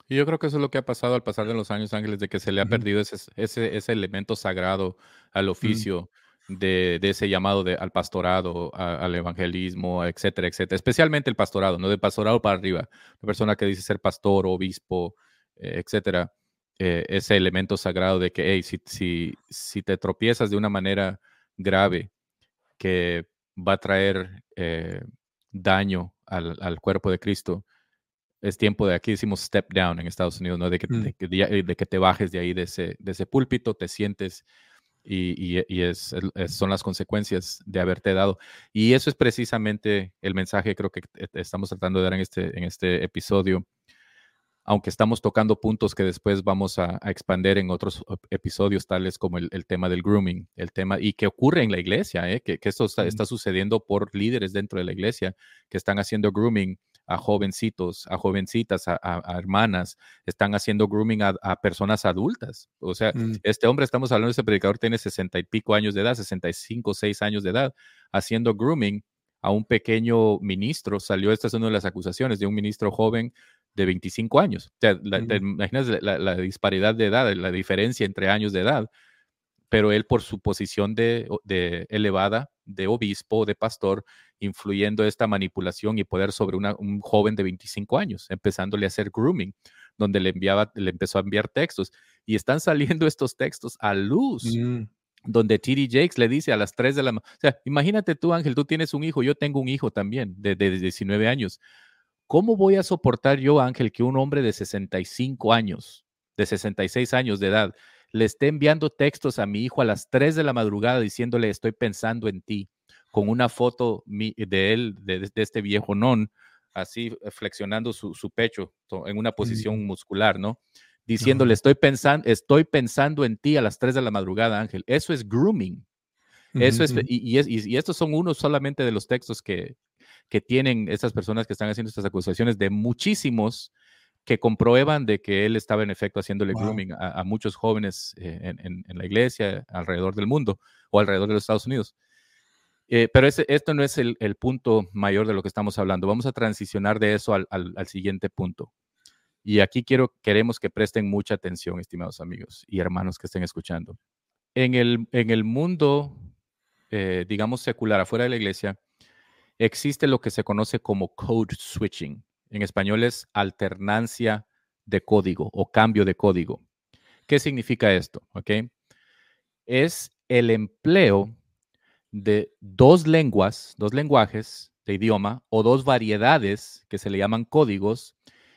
Y yo creo que eso es lo que ha pasado al pasar de los años, Ángeles, de que se le ha perdido ese, ese, ese elemento sagrado al mm. oficio de, de, ese llamado de, al pastorado, al evangelismo, etcétera, etcétera. Especialmente el pastorado, no de pastorado para arriba. La persona que dice ser pastor, obispo, eh, etcétera. Eh, ese elemento sagrado de que, hey, si, si, si te tropiezas de una manera grave que va a traer eh, daño al, al cuerpo de Cristo, es tiempo de, aquí decimos step down en Estados Unidos, ¿no? De que, mm. de, que, te bajes de ahí, de ese, de ese púlpito, te sientes y, y, es, son las consecuencias de haberte dado. Y eso es precisamente el mensaje creo que estamos tratando de dar en este, en este episodio, aunque estamos tocando puntos que después vamos a, a expander en otros episodios, tales como el, el, tema del grooming, el tema, y que ocurre en la iglesia, ¿eh? que, que, esto está, está, sucediendo por líderes dentro de la iglesia que están haciendo grooming a jovencitos, a jovencitas, a, hermanas, están haciendo grooming a, personas adultas. O sea, mm. este hombre, estamos hablando de ese predicador, tiene sesenta y pico años de edad, 65, seis años de edad, haciendo grooming a un pequeño ministro. Salió, esta es una de las acusaciones de un ministro joven de 25 años. O sea, la, imaginas la, disparidad de edad, la diferencia entre años de edad, pero él por su posición de, de elevada de obispo, de pastor, influyendo esta manipulación y poder sobre un joven de 25 años, empezándole a hacer grooming, donde le enviaba, le empezó a enviar textos y están saliendo estos textos a luz. Mm. Donde T.D. Jakes le dice a las 3 de la mañana, o sea, imagínate tú, Ángel, tú tienes un hijo, yo tengo un hijo también de, de 19 años. ¿Cómo voy a soportar yo, Ángel, que un hombre de 65 años, de 66 años de edad, le esté enviando textos a mi hijo a las 3 de la madrugada diciéndole estoy pensando en ti, con una foto de él, de, este viejo non, así eh, flexionando su, pecho en una posición muscular, ¿no? Diciéndole, estoy, pensando, estoy pensando en ti a las 3 de la madrugada, Ángel. Eso es grooming. Eso es, y, y, estos son unos solamente de los textos que, que tienen estas personas que están haciendo estas acusaciones de muchísimos que comprueban de que él estaba en efecto haciéndole grooming a, muchos jóvenes eh, en, la iglesia alrededor del mundo o alrededor de los Estados Unidos. Eh, pero esto no es el, punto mayor de lo que estamos hablando. Vamos a transicionar de eso al, siguiente punto. Y aquí queremos que presten mucha atención, estimados amigos y hermanos que estén escuchando. En el, mundo, eh, digamos, secular, afuera de la iglesia, existe lo que se conoce como code switching. En español es alternancia de código o cambio de código. ¿Qué significa esto? Es el empleo de dos lenguas, dos lenguajes de idioma o dos variedades que se le llaman códigos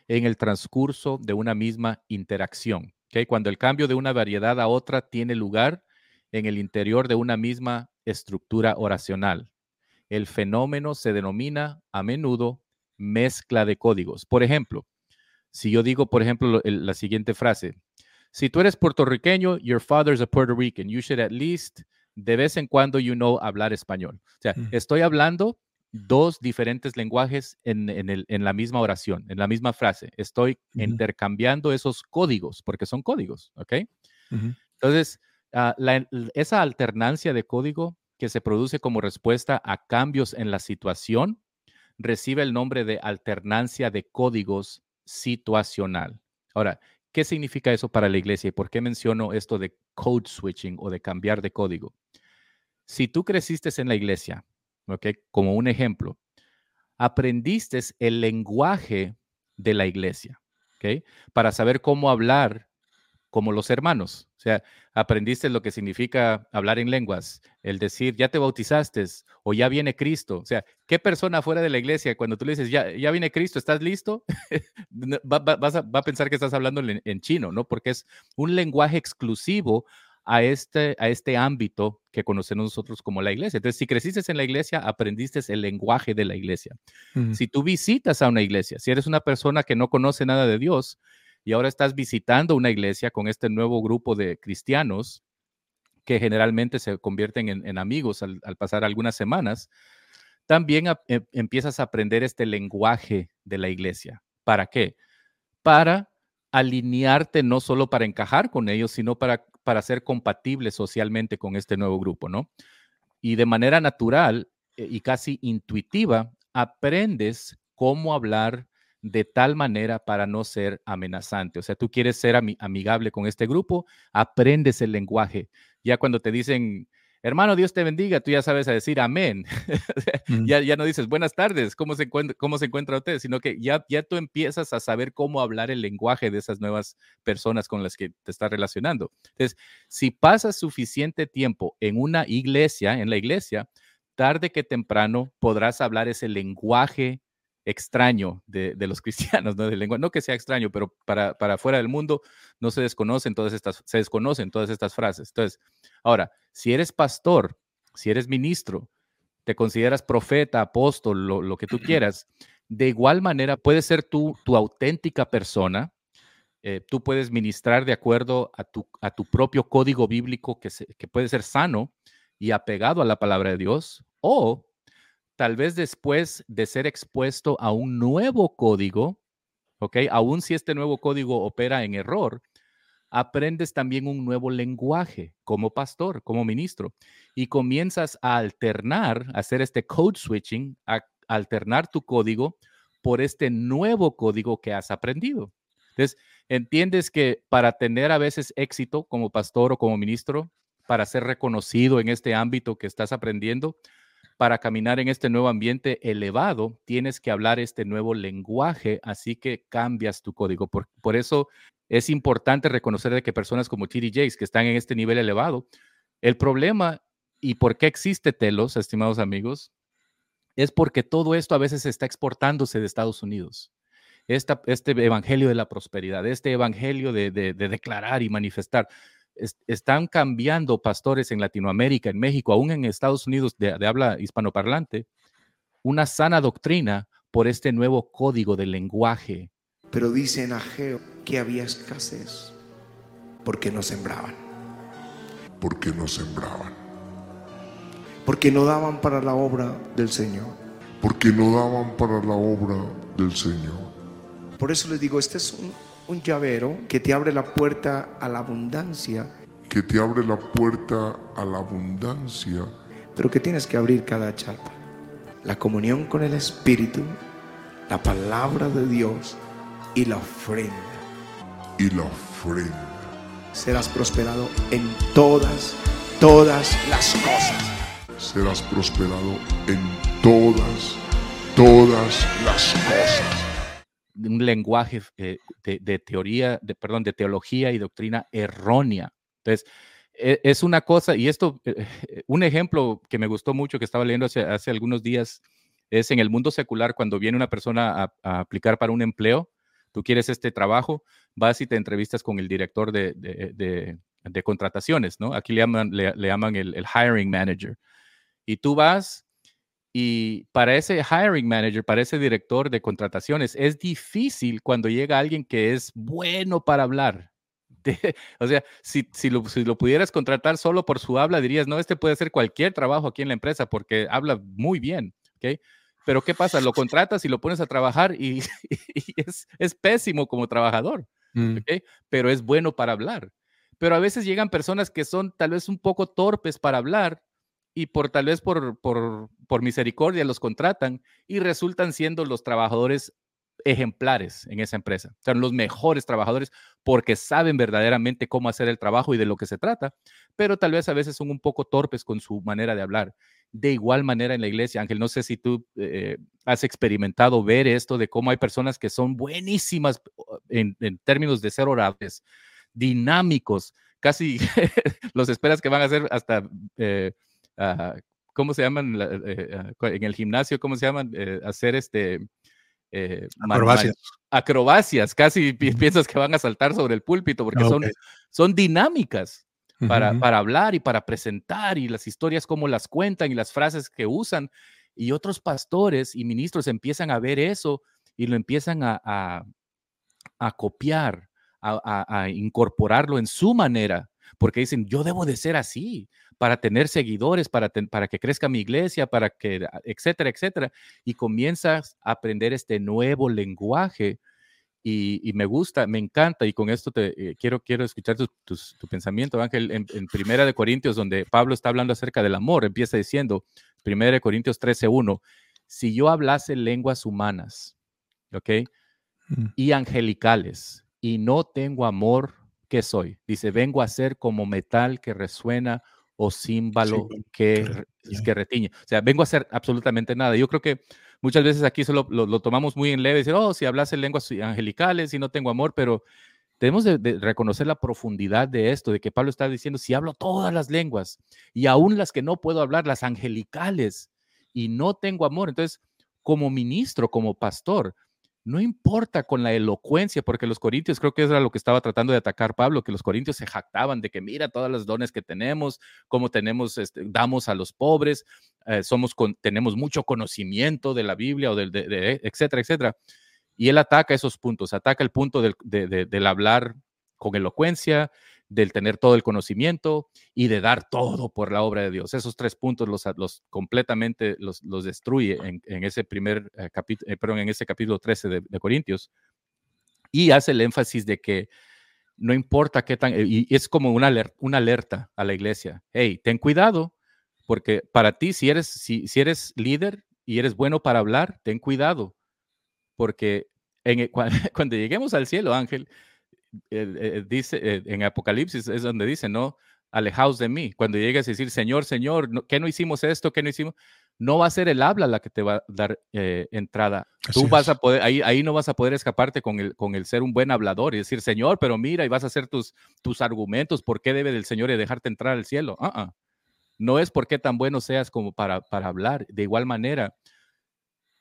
en el transcurso de una misma interacción. Cuando el cambio de una variedad a otra tiene lugar en el interior de una misma estructura oracional. El fenómeno se denomina a menudo mezcla de códigos. Por ejemplo, si yo digo, por ejemplo, la siguiente frase, si tú eres puertorriqueño, your father's a Puerto Rican, you should at least de vez en cuando you know hablar español. O sea, estoy hablando dos diferentes lenguajes en, la misma oración, en la misma frase. Estoy intercambiando esos códigos, porque son códigos, ¿ok? Entonces, ah, esa alternancia de código que se produce como respuesta a cambios en la situación recibe el nombre de alternancia de códigos situacional. Ahora, ¿qué significa eso para la iglesia y por qué menciono esto de code switching o de cambiar de código? Si tú creciste en la iglesia, ¿ok? Como un ejemplo, aprendiste el lenguaje de la iglesia, ¿ok? Para saber cómo hablar como los hermanos. O sea, aprendiste lo que significa hablar en lenguas, el decir, ya te bautizaste o ya viene Cristo. O sea, ¿qué persona fuera de la iglesia, cuando tú le dices, ya, ya viene Cristo, ¿estás listo? va, a, pensar que estás hablando en, chino, ¿no? Porque es un lenguaje exclusivo a este, a este ámbito que conocemos nosotros como la iglesia. Entonces, si creciste en la iglesia, aprendiste el lenguaje de la iglesia. Si tú visitas a una iglesia, si eres una persona que no conoce nada de Dios, y ahora estás visitando una iglesia con este nuevo grupo de cristianos que generalmente se convierten en, amigos al, pasar algunas semanas, también em, empiezas a aprender este lenguaje de la iglesia. ¿Para qué? Para alinearte no solo para encajar con ellos, sino para, para ser compatible socialmente con este nuevo grupo, ¿no? Y de manera natural eh, y casi intuitiva, aprendes cómo hablar de tal manera para no ser amenazante. O sea, tú quieres ser amigable con este grupo, aprendes el lenguaje. Ya cuando te dicen, hermano, Dios te bendiga, tú ya sabes a decir amén. Mm. ya, ya no dices buenas tardes, ¿cómo se, encuentra, cómo se encuentra usted? Sino que ya, ya tú empiezas a saber cómo hablar el lenguaje de esas nuevas personas con las que te estás relacionando. Entonces, si pasas suficiente tiempo en una iglesia, en la iglesia, tarde que temprano podrás hablar ese lenguaje extraño de, los cristianos, ¿no? De lengua. No que sea extraño, pero para, para fuera del mundo no se desconocen todas estas, se desconocen todas estas frases. Entonces, ahora, si eres pastor, si eres ministro, te consideras profeta, apóstol, lo, que tú quieras, de igual manera puedes ser tú tu auténtica persona. Eh, tú puedes ministrar de acuerdo a tu, a tu propio código bíblico que, que puede ser sano y apegado a la palabra de Dios, o tal vez después de ser expuesto a un nuevo código, ¿ok? Aún si este nuevo código opera en error, aprendes también un nuevo lenguaje como pastor, como ministro, y comienzas a alternar, a hacer este code switching, a alternar tu código por este nuevo código que has aprendido. Entonces, entiendes que para tener a veces éxito como pastor o como ministro, para ser reconocido en este ámbito que estás aprendiendo, para caminar en este nuevo ambiente elevado, tienes que hablar este nuevo lenguaje, así que cambias tu código. Por, eso es importante reconocer de que personas como TD Jakes, que están en este nivel elevado, el problema y por qué existe Telos, estimados amigos, es porque todo esto a veces está exportándose de Estados Unidos. este evangelio de la prosperidad, este evangelio de declarar y manifestar están cambiando pastores en Latinoamérica, en México, aún en Estados Unidos de, habla hispanoparlante, una sana doctrina por este nuevo código del lenguaje. Pero dice en Ageo que había escasez porque no sembraban. Porque no sembraban. Porque no daban para la obra del Señor. Porque no daban para la obra del Señor. Por eso les digo, este es un, un llavero que te abre la puerta a la abundancia, que te abre la puerta a la abundancia, pero que tienes que abrir cada chapa. La comunión con el Espíritu, la palabra de Dios y la ofrenda. y la ofrenda. Serás prosperado en todas, todas las cosas. Serás prosperado en todas, todas las cosas. Un lenguaje eh, de, de teoría, de, perdón, de teología y doctrina errónea. Entonces, e- es una cosa, y esto, eh, eh, un ejemplo que me gustó mucho, que estaba leyendo hace, hace algunos días, es en el mundo secular, cuando viene una persona a, a aplicar para un empleo, tú quieres este trabajo, vas y te entrevistas con el director de, de- de- de contrataciones, ¿no? Aquí le llaman, le, le llaman el, el hiring manager. Y tú vas y para ese hiring manager, para ese director de contrataciones, es difícil cuando llega alguien que es bueno para hablar. De- o sea, si, si, lo, si lo pudieras contratar solo por su habla, dirías, no, este puede hacer cualquier trabajo aquí en la empresa porque habla muy bien, ¿ok? Pero ¿qué pasa? Lo contratas y lo pones a trabajar y, y es, es pésimo como trabajador. Mm, ¿ok? Pero es bueno para hablar. Pero a veces llegan personas que son tal vez un poco torpes para hablar y por tal vez por, por, por misericordia los contratan y resultan siendo los trabajadores ejemplares en esa empresa. O sea, los mejores trabajadores porque saben verdaderamente cómo hacer el trabajo y de lo que se trata, pero tal vez a veces son un poco torpes con su manera de hablar. De igual manera en la iglesia, Ángel, no sé si tú eh, has experimentado ver esto de cómo hay personas que son buenísimas en, en términos de ser orables, dinámicos, casi los esperas que van a ser hasta, eh, ah, ¿cómo se llaman? La- eh, cu- en el gimnasio, ¿cómo se llaman? Eh, hacer este... eh, Acrobacias. acrobacias, casi pi- piensas que van a saltar sobre el púlpito porque Ah, son, ok. son dinámicas para, Ujú, para hablar y para presentar y las historias como las cuentan y las frases que usan. Y otros pastores y ministros empiezan a ver eso y lo empiezan a, a- a copiar, a, a- a incorporarlo en su manera, porque dicen, yo debo de ser así para tener seguidores, para, ten- para que crezca mi iglesia, para que, etcétera, etcétera. Y comienzas a aprender este nuevo lenguaje y, y me gusta, me encanta, y con esto te eh, quiero, quiero escuchar tu, tu pensamiento, Ángel, en, en Primera de Corintios, donde Pablo está hablando acerca del amor, empieza diciendo, Primera de Corintios 13.1, si yo hablase lenguas humanas, ¿ok? Mm. Y angelicales, y no tengo amor, ¿qué soy? Dice, vengo a ser como metal que resuena o címbalo Címbalo que, retiñe. que retiñe. O sea, vengo a hacer absolutamente nada. Yo creo que muchas veces aquí solo lo, lo tomamos muy en leve, decir, oh, si hablase lenguas angelicales y no tengo amor, pero tenemos de, de reconocer la profundidad de esto, de que Pablo está diciendo, si hablo todas las lenguas y aún las que no puedo hablar, las angelicales, y no tengo amor, entonces, como ministro, como pastor, no importa con la elocuencia, porque los corintios creo que era lo que estaba tratando de atacar Pablo, que los corintios se jactaban de que mira todas las dones que tenemos, cómo tenemos, este, damos a los pobres, eh, somos con, tenemos mucho conocimiento de la Biblia o del, de, de- etcétera, etcétera. Y él ataca esos puntos, ataca el punto del, de- de- del hablar con elocuencia, del tener todo el conocimiento y de dar todo por la obra de Dios. Esos tres puntos los, los completamente los, los destruye en, en ese primer eh, capítulo, perdón, en ese capítulo 13 de, de Corintios. Y hace el énfasis de que no importa qué tan, y es como una, aler- una alerta a la iglesia. Hey, ten cuidado, porque para ti, si eres, si, si eres líder y eres bueno para hablar, ten cuidado, porque en, cuando lleguemos al cielo, Ángel, eh, eh, dice eh, en Apocalipsis es donde dice, ¿no? Alejaos de mí. Cuando llegues a decir, Señor, Señor, no- ¿qué no hicimos esto? ¿Qué no hicimos? No va a ser el habla la que te va a dar eh, entrada. Tú vas es. a poder, ahí, ahí no vas a poder escaparte con el, con el ser un buen hablador y decir, Señor, pero mira, y vas a hacer tus, tus argumentos, ¿por qué debe del Señor dejarte entrar al cielo? Ah, ah. No es porque tan bueno seas como para, para hablar. De igual manera,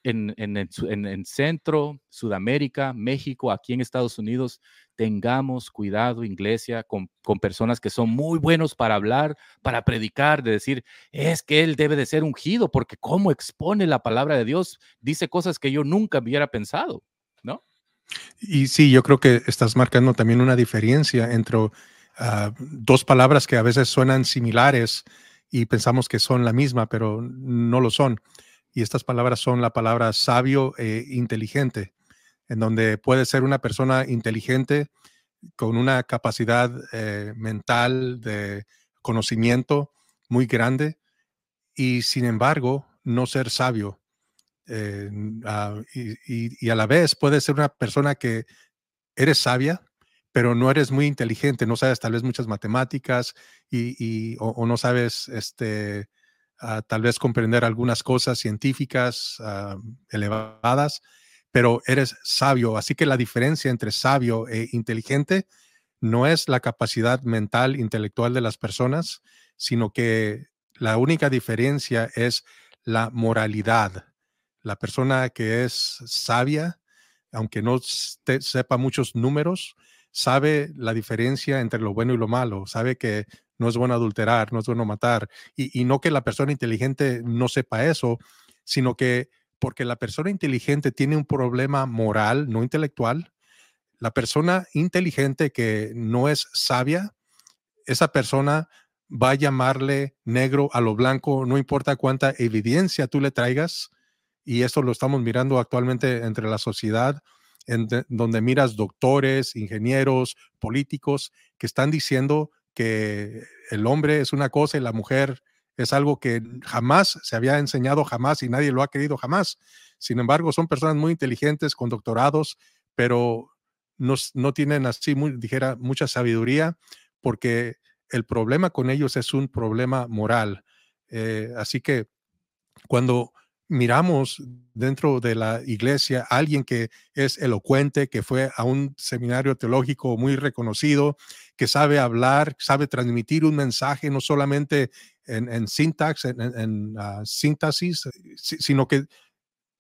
en, en, en en Centro, Sudamérica, México, aquí en Estados Unidos, tengamos cuidado, iglesia, con, con personas que son muy buenos para hablar, para predicar, de decir, es que él debe de ser ungido, porque cómo expone la palabra de Dios, dice cosas que yo nunca hubiera pensado, ¿no? Y sí, yo creo que estás marcando también una diferencia entre ah, dos palabras que a veces suenan similares y pensamos que son la misma, pero no lo son. Y estas palabras son la palabra sabio e inteligente. en donde puede ser una persona inteligente con una capacidad eh, mental de conocimiento muy grande y sin embargo no ser sabio. Eh, y, a la vez puede ser una persona que eres sabia, pero no eres muy inteligente, no sabes tal vez muchas matemáticas y, o, no sabes este, tal vez comprender algunas cosas científicas ah, elevadas, pero eres sabio. Así que la diferencia entre sabio e inteligente no es la capacidad mental, intelectual de las personas, sino que la única diferencia es la moralidad. La persona que es sabia, aunque no sepa muchos números, sabe la diferencia entre lo bueno y lo malo, sabe que no es bueno adulterar, no es bueno matar, y, no que la persona inteligente no sepa eso, sino que porque la persona inteligente tiene un problema moral, no intelectual. La persona inteligente que no es sabia, esa persona va a llamarle negro a lo blanco, no importa cuánta evidencia tú le traigas. Y eso lo estamos mirando actualmente entre la sociedad, en donde miras doctores, ingenieros, políticos que están diciendo que el hombre es una cosa y la mujer es algo que jamás se había enseñado jamás y nadie lo ha querido jamás. Sin embargo, son personas muy inteligentes con doctorados, pero no, no tienen así, muy, dijera, mucha sabiduría porque el problema con ellos es un problema moral. Eh, así que cuando miramos dentro de la iglesia a alguien que es elocuente, que fue a un seminario teológico muy reconocido, que sabe hablar, sabe transmitir un mensaje, no solamente en, en sintax, en, ah, síntesis, sino que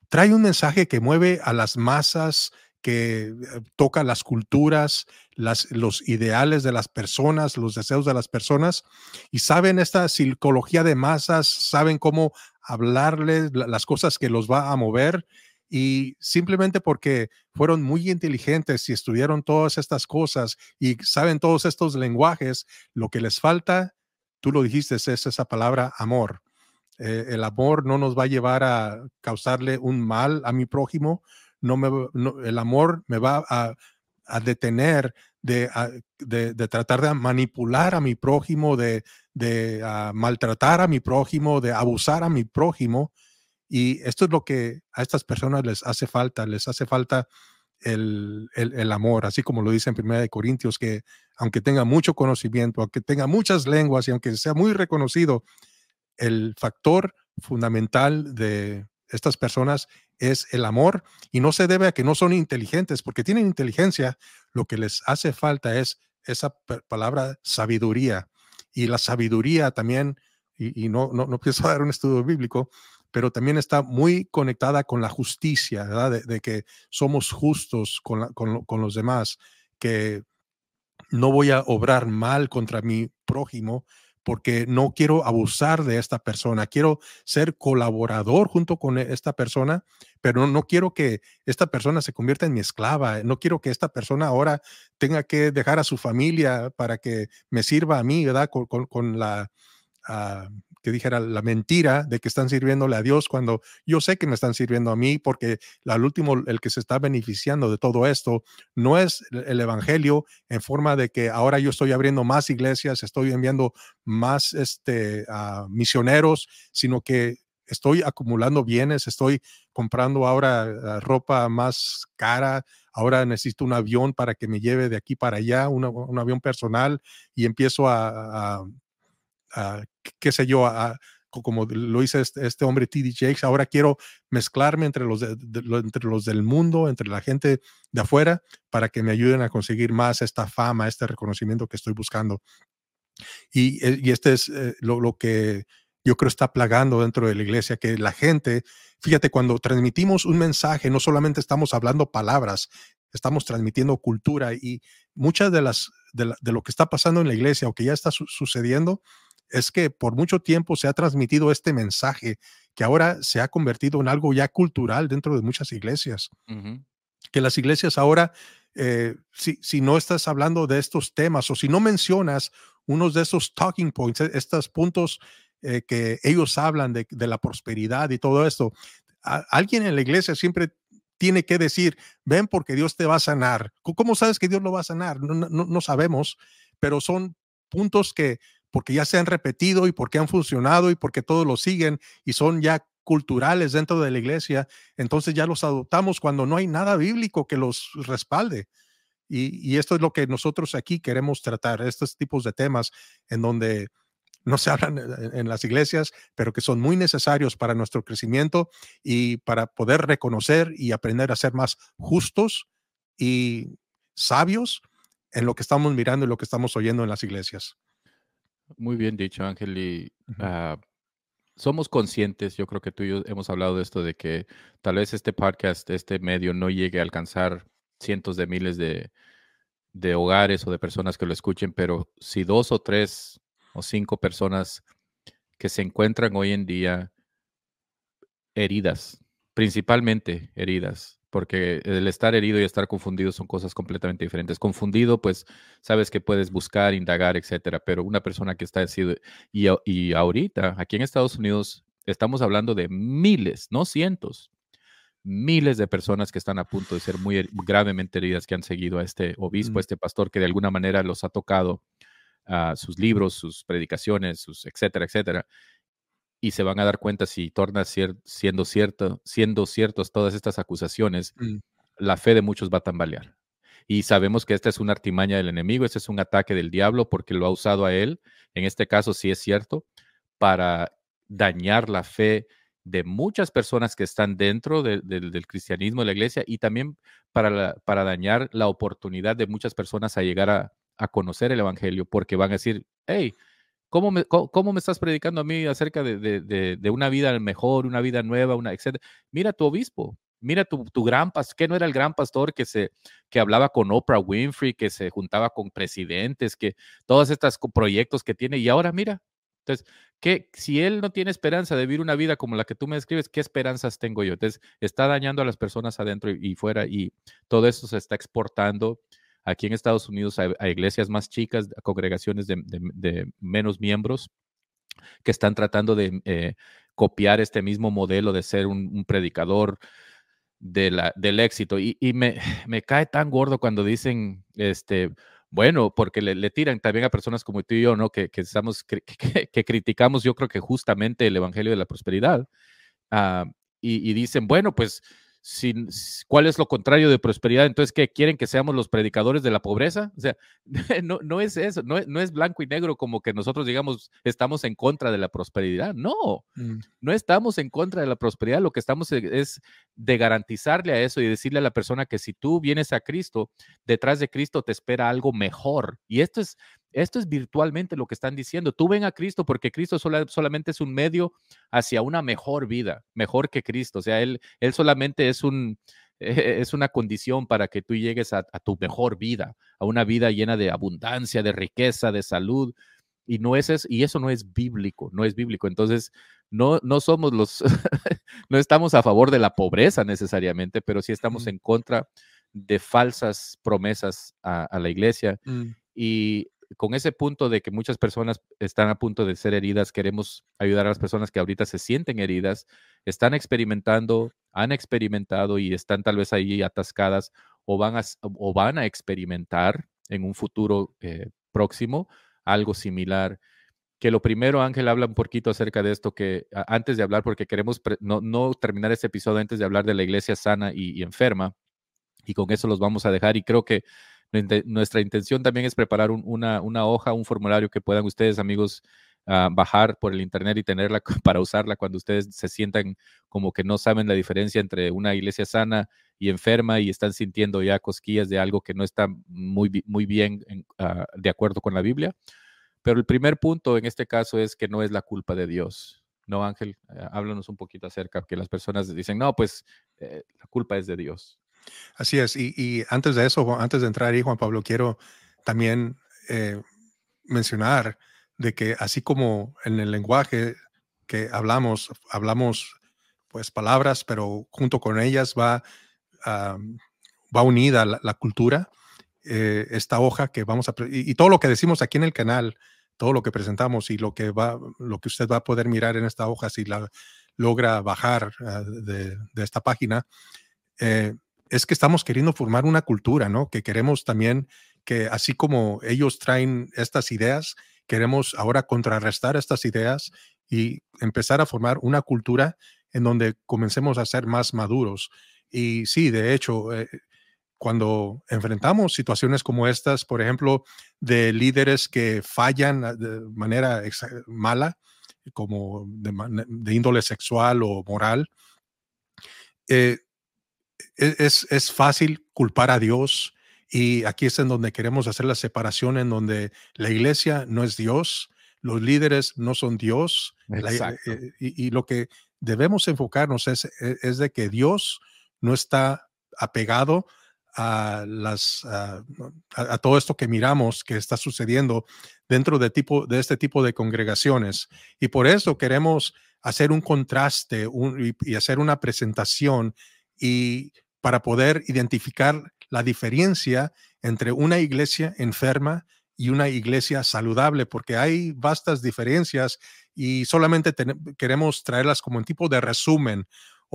trae un mensaje que mueve a las masas, que eh, toca las culturas, las, los ideales de las personas, los deseos de las personas, y saben esta psicología de masas, saben cómo hablarles las cosas que los va a mover, y simplemente porque fueron muy inteligentes y estudiaron todas estas cosas y saben todos estos lenguajes, lo que les falta tú lo dijiste, es esa palabra amor. Eh, el amor no nos va a llevar a causarle un mal a mi prójimo, no me, el amor me va a, detener de, tratar de manipular a mi prójimo, de, de maltratar a mi prójimo, de abusar a mi prójimo. Y esto es lo que a estas personas les hace falta, les hace falta el, amor, así como lo dice en Primera de Corintios, que aunque tenga mucho conocimiento, aunque tenga muchas lenguas y aunque sea muy reconocido, el factor fundamental de estas personas es el amor y no se debe a que no son inteligentes, porque tienen inteligencia, lo que les hace falta es esa palabra sabiduría. Y la sabiduría también, y, no, no, no pienso dar un estudio bíblico, pero también está muy conectada con la justicia. De, que somos justos con, con, los demás, que no voy a obrar mal contra mi prójimo porque no quiero abusar de esta persona, quiero ser colaborador junto con esta persona, pero no quiero que esta persona se convierta en mi esclava, no quiero que esta persona ahora tenga que dejar a su familia para que me sirva a mí, ¿verdad? Con, con, la... Ah, que dijera la mentira de que están sirviéndole a Dios cuando yo sé que me están sirviendo a mí porque al último el que se está beneficiando de todo esto no es el evangelio en forma de que ahora yo estoy abriendo más iglesias, estoy enviando más este, misioneros, sino que estoy acumulando bienes, estoy comprando ahora ah, ropa más cara, ahora necesito un avión para que me lleve de aquí para allá, un avión personal y empiezo a qué sé yo, como lo hizo este, este, hombre TD Jakes, ahora quiero mezclarme entre los, entre los del mundo, entre la gente de afuera, para que me ayuden a conseguir más esta fama, este reconocimiento que estoy buscando. Y, eh, y este es eh, lo, lo, que yo creo está plagando dentro de la iglesia, que la gente, fíjate, cuando transmitimos un mensaje, no solamente estamos hablando palabras, estamos transmitiendo cultura y muchas de las de, lo que está pasando en la iglesia o que ya está sucediendo es que por mucho tiempo se ha transmitido este mensaje que ahora se ha convertido en algo ya cultural dentro de muchas iglesias. Que las iglesias ahora, eh, si, si, no estás hablando de estos temas o si no mencionas unos de esos talking points, e, estos puntos eh, que ellos hablan de, de, la prosperidad y todo esto, alguien en la iglesia siempre tiene que decir, ven porque Dios te va a sanar. ¿Cómo sabes que Dios lo va a sanar? No, no, no sabemos, pero son puntos que porque ya se han repetido y porque han funcionado y porque todos lo siguen y son ya culturales dentro de la iglesia, entonces ya los adoptamos cuando no hay nada bíblico que los respalde. Y, esto es lo que nosotros aquí queremos tratar, estos tipos de temas en donde no se hablan en, las iglesias, pero que son muy necesarios para nuestro crecimiento y para poder reconocer y aprender a ser más justos y sabios en lo que estamos mirando y lo que estamos oyendo en las iglesias. Muy bien dicho, Ángel. Y ah, somos conscientes, yo creo que tú y yo hemos hablado de esto, de que tal vez este podcast, este medio no llegue a alcanzar cientos de miles de, de hogares o de personas que lo escuchen, pero si dos o tres o cinco personas que se encuentran hoy en día heridas, principalmente heridas, porque el estar herido y estar confundido son cosas completamente diferentes. Confundido, pues sabes que puedes buscar, indagar, etcétera, pero una persona que está así, y, y ahorita, aquí en Estados Unidos, estamos hablando de miles, no cientos, miles de personas que están a punto de ser muy gravemente heridas, que han seguido a este obispo, a este pastor, que de alguna manera los ha tocado a sus libros, sus predicaciones, sus etcétera, etcétera. Y se van a dar cuenta si torna siendo cierto, siendo ciertos todas estas acusaciones, mm. la fe de muchos va a tambalear. Y sabemos que esta es una artimaña del enemigo, este es un ataque del diablo porque lo ha usado a él, en este caso sí es cierto, para dañar la fe de muchas personas que están dentro del cristianismo de la iglesia y también para, para dañar la oportunidad de muchas personas a llegar a, conocer el Evangelio, porque van a decir, hey, ¿cómo me, estás predicando a mí acerca de, una vida mejor, una vida nueva, una, etcétera? Mira tu obispo, mira tu, gran pastor, que no era el gran pastor que, se, que hablaba con Oprah Winfrey, que se juntaba con presidentes, que todos estos proyectos que tiene, y ahora mira, entonces, ¿qué, si él no tiene esperanza de vivir una vida como la que tú me describes, ¿qué esperanzas tengo yo? Entonces, está dañando a las personas adentro y, fuera y todo eso se está exportando aquí en Estados Unidos a, iglesias más chicas, congregaciones de, menos miembros que están tratando de eh, copiar este mismo modelo de ser un, predicador de la, del éxito. Y, y me, me, cae tan gordo cuando dicen, este, bueno, porque le, tiran también a personas como tú y yo, ¿no? Que, que estamos, que, criticamos, yo creo que justamente el Evangelio de la Prosperidad. Ah, y, y, dicen, bueno, pues sin, ¿cuál es lo contrario de prosperidad? Entonces, ¿qué quieren que seamos los predicadores de la pobreza? O sea, no, no es eso, no, no, es blanco y negro como que nosotros digamos estamos en contra de la prosperidad. No, mm. no estamos en contra de la prosperidad. Lo que estamos e, es de garantizarle a eso y decirle a la persona que si tú vienes a Cristo, detrás de Cristo te espera algo mejor. Y esto es, esto es virtualmente lo que están diciendo. Tú ven a Cristo porque Cristo solamente es un medio hacia una mejor vida, mejor que Cristo. O sea, Él, él solamente es un, es una condición para que tú llegues a, tu mejor vida, a una vida llena de abundancia, de riqueza, de salud. Y, no es, y eso no es bíblico, no es bíblico. Entonces, no, no somos los, no estamos a favor de la pobreza necesariamente, pero sí estamos en contra de falsas promesas a, la iglesia. Mm. Y con ese punto de que muchas personas están a punto de ser heridas, queremos ayudar a las personas que ahorita se sienten heridas, están experimentando, han experimentado y están tal vez ahí atascadas o van a, a experimentar en un futuro eh, próximo algo similar. Que lo primero, Ángel, habla un poquito acerca de esto, que antes de hablar, porque queremos no, terminar este episodio antes de hablar de la iglesia sana y enferma, y con eso los vamos a dejar. Y creo que nuestra intención también es preparar una, hoja, un formulario que puedan ustedes, amigos, ah, bajar por el internet y tenerla para usarla cuando ustedes se sientan como que no saben la diferencia entre una iglesia sana y enferma y están sintiendo ya cosquillas de algo que no está muy, muy bien ah, de acuerdo con la Biblia. Pero el primer punto en este caso es que no es la culpa de Dios. No, Ángel, eh, háblanos un poquito acerca, que las personas dicen, no, pues eh, la culpa es de Dios. Así es. Y, antes de eso, antes de entrar ahí, Juan Pablo, quiero también eh, mencionar de que así como en el lenguaje que hablamos, hablamos pues palabras, pero junto con ellas va, va unida la, cultura, eh, esta hoja que vamos a, y, todo lo que decimos aquí en el canal, todo lo que presentamos y lo que va, lo que usted va a poder mirar en esta hoja si la logra bajar ah, de, de, esta página, eh, es que estamos queriendo formar una cultura, ¿no? Que queremos también que así como ellos traen estas ideas, queremos ahora contrarrestar estas ideas y empezar a formar una cultura en donde comencemos a ser más maduros. Y sí, de hecho, eh, cuando enfrentamos situaciones como estas, por ejemplo, de líderes que fallan ah, de manera mala, como de, índole sexual o moral, eh, es, es, fácil culpar a Dios y aquí es en donde queremos hacer la separación, en donde la iglesia no es Dios, los líderes no son Dios, eh, y, lo que debemos enfocarnos es, e, es, de que Dios no está apegado a, las, a, todo esto que miramos que está sucediendo dentro de, tipo, de este tipo de congregaciones. Y por eso queremos hacer un contraste y, hacer una presentación y para poder identificar la diferencia entre una iglesia enferma y una iglesia saludable, porque hay vastas diferencias y solamente queremos traerlas como un tipo de resumen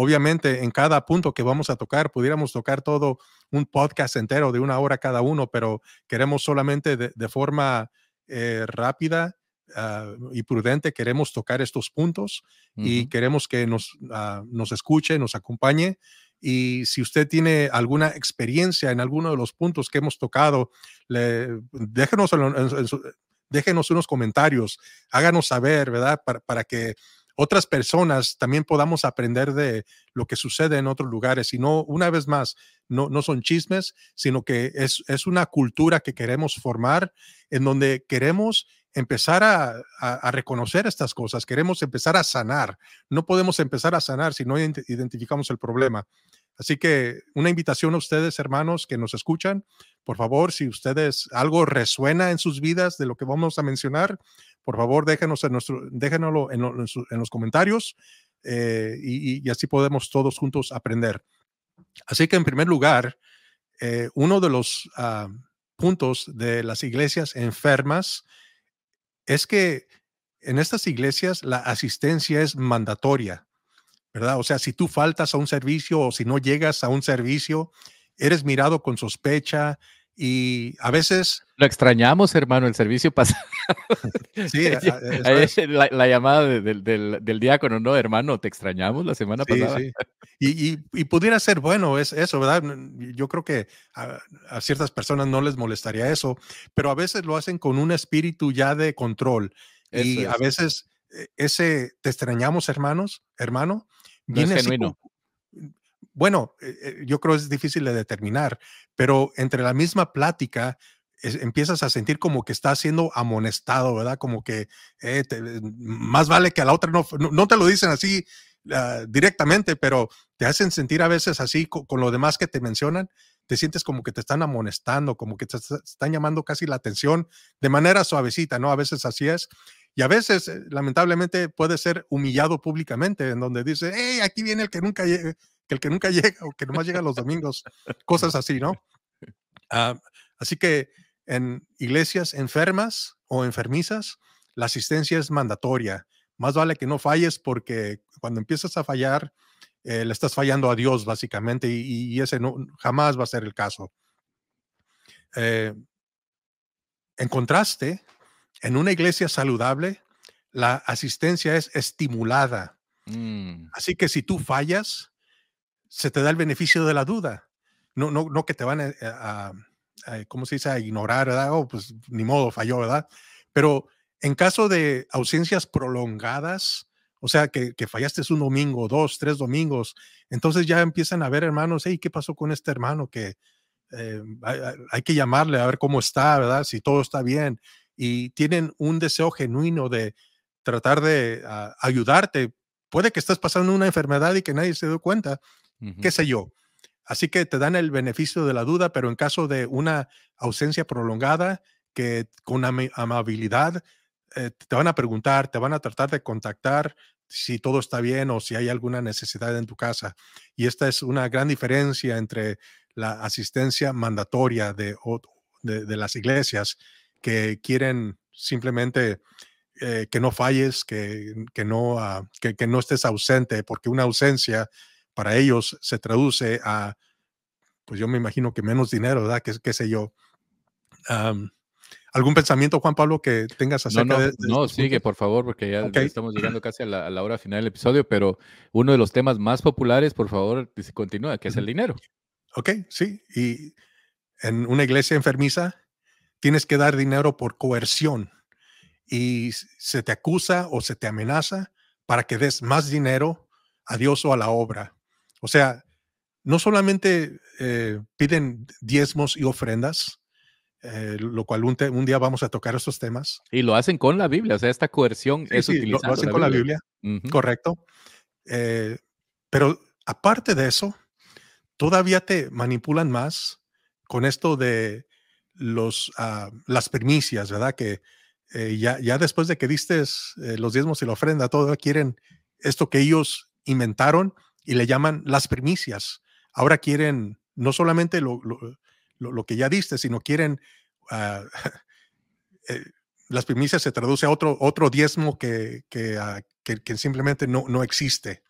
Obviamente, en cada punto que vamos a tocar, pudiéramos tocar todo un podcast entero de una hora cada uno, pero queremos solamente de, forma eh, rápida ah, y prudente, queremos tocar estos puntos y queremos que nos, ah, nos escuche, nos acompañe. Y si usted tiene alguna experiencia en alguno de los puntos que hemos tocado, déjenos, déjenos unos comentarios, háganos saber, ¿verdad? Para, para que otras personas también podamos aprender de lo que sucede en otros lugares. Y no, una vez más, no, no son chismes, sino que es, es una cultura que queremos formar en donde queremos empezar a, a, reconocer estas cosas, queremos empezar a sanar. No podemos empezar a sanar si no identificamos el problema. Así que una invitación a ustedes, hermanos, que nos escuchan, por favor, si ustedes algo resuena en sus vidas de lo que vamos a mencionar, por favor, déjenos en nuestro, déjenoslo en, los comentarios eh, y, así podemos todos juntos aprender. Así que en primer lugar, eh, uno de los ah, puntos de las iglesias enfermas es que en estas iglesias la asistencia es mandatoria. ¿verdad? O sea, si tú faltas a un servicio o si no llegas a un servicio, eres mirado con sospecha y a veces... Lo extrañamos, hermano, el servicio pasado. sí, la, llamada del, diácono, no, hermano, te extrañamos la semana pasada. Sí. Y, y, pudiera ser bueno es eso, ¿verdad? Yo creo que a, ciertas personas no les molestaría eso, pero a veces lo hacen con un espíritu ya de control. y a veces e, ese te extrañamos, hermanos, hermano, genuino. Bueno, eh, eh, yo creo es difícil de determinar, pero entre la misma plática empiezas a sentir como que estás siendo amonestado, ¿verdad? Como que eh, más vale que a la otra no, no, te lo dicen así ah, directamente, pero te hacen sentir a veces así con, con, lo demás que te mencionan, te sientes como que te están amonestando, como que te están llamando casi la atención de manera suavecita, ¿no? A veces así es. Y a veces, lamentablemente, puede ser humillado públicamente, en donde dice, hey, aquí viene el que nunca que el que nunca llega o que nomás llega los domingos, cosas así, ¿no? Ah, así que en iglesias enfermas o enfermizas, la asistencia es mandatoria. Más vale que no falles porque cuando empiezas a fallar, eh, le estás fallando a Dios, básicamente, y, ese no, jamás va a ser el caso. Eh, en contraste, en una iglesia saludable, la asistencia es estimulada. Mm. Así que si tú fallas, se te da el beneficio de la duda. No, no, no que te van a, ¿cómo se dice?, a ignorar, ¿verdad? Oh, pues ni modo, falló, ¿verdad? Pero en caso de ausencias prolongadas, o sea, que, que, fallaste un domingo, dos, tres domingos, entonces ya empiezan a ver hermanos, hey, ¿qué pasó con este hermano? Que eh, hay, hay, que llamarle a ver cómo está, ¿verdad? Si todo está bien y tienen un deseo genuino de tratar de ah, ayudarte. Puede que estés pasando una enfermedad y que nadie se dé cuenta, qué sé yo. Así que te dan el beneficio de la duda, pero en caso de una ausencia prolongada, que con amabilidad eh, te van a preguntar, te van a tratar de contactar si todo está bien o si hay alguna necesidad en tu casa. Y esta es una gran diferencia entre la asistencia mandatoria de, de las iglesias que quieren simplemente eh, que no falles, que, que no, ah, que, no estés ausente, porque una ausencia para ellos se traduce a, pues yo me imagino que menos dinero, ¿verdad? ¿Qué, qué sé yo? ¿Algún pensamiento, Juan Pablo, que tengas acerca no, no, de, No, sigue, por favor, porque ya estamos llegando casi a la, hora final del episodio, pero uno de los temas más populares, por favor, continúa, que es el dinero. Ok, sí. Y en una iglesia enfermiza, tienes que dar dinero por coerción y se te acusa o se te amenaza para que des más dinero a Dios o a la obra. O sea, no solamente eh, piden diezmos y ofrendas, eh, lo cual un, día vamos a tocar estos temas. Y lo hacen con la Biblia, o sea, esta coerción es sí, lo, hacen con la Biblia, correcto. Eh, pero aparte de eso, todavía te manipulan más con esto de los, ah, las primicias, ¿verdad? Que ya, ya después de que diste los diezmos y la ofrenda, todo quieren esto que ellos inventaron y le llaman las primicias. Ahora quieren no solamente lo, lo, que ya diste, sino quieren, ah, eh, las primicias se traduce a otro, otro diezmo que, ah, que, que, simplemente no, no existe.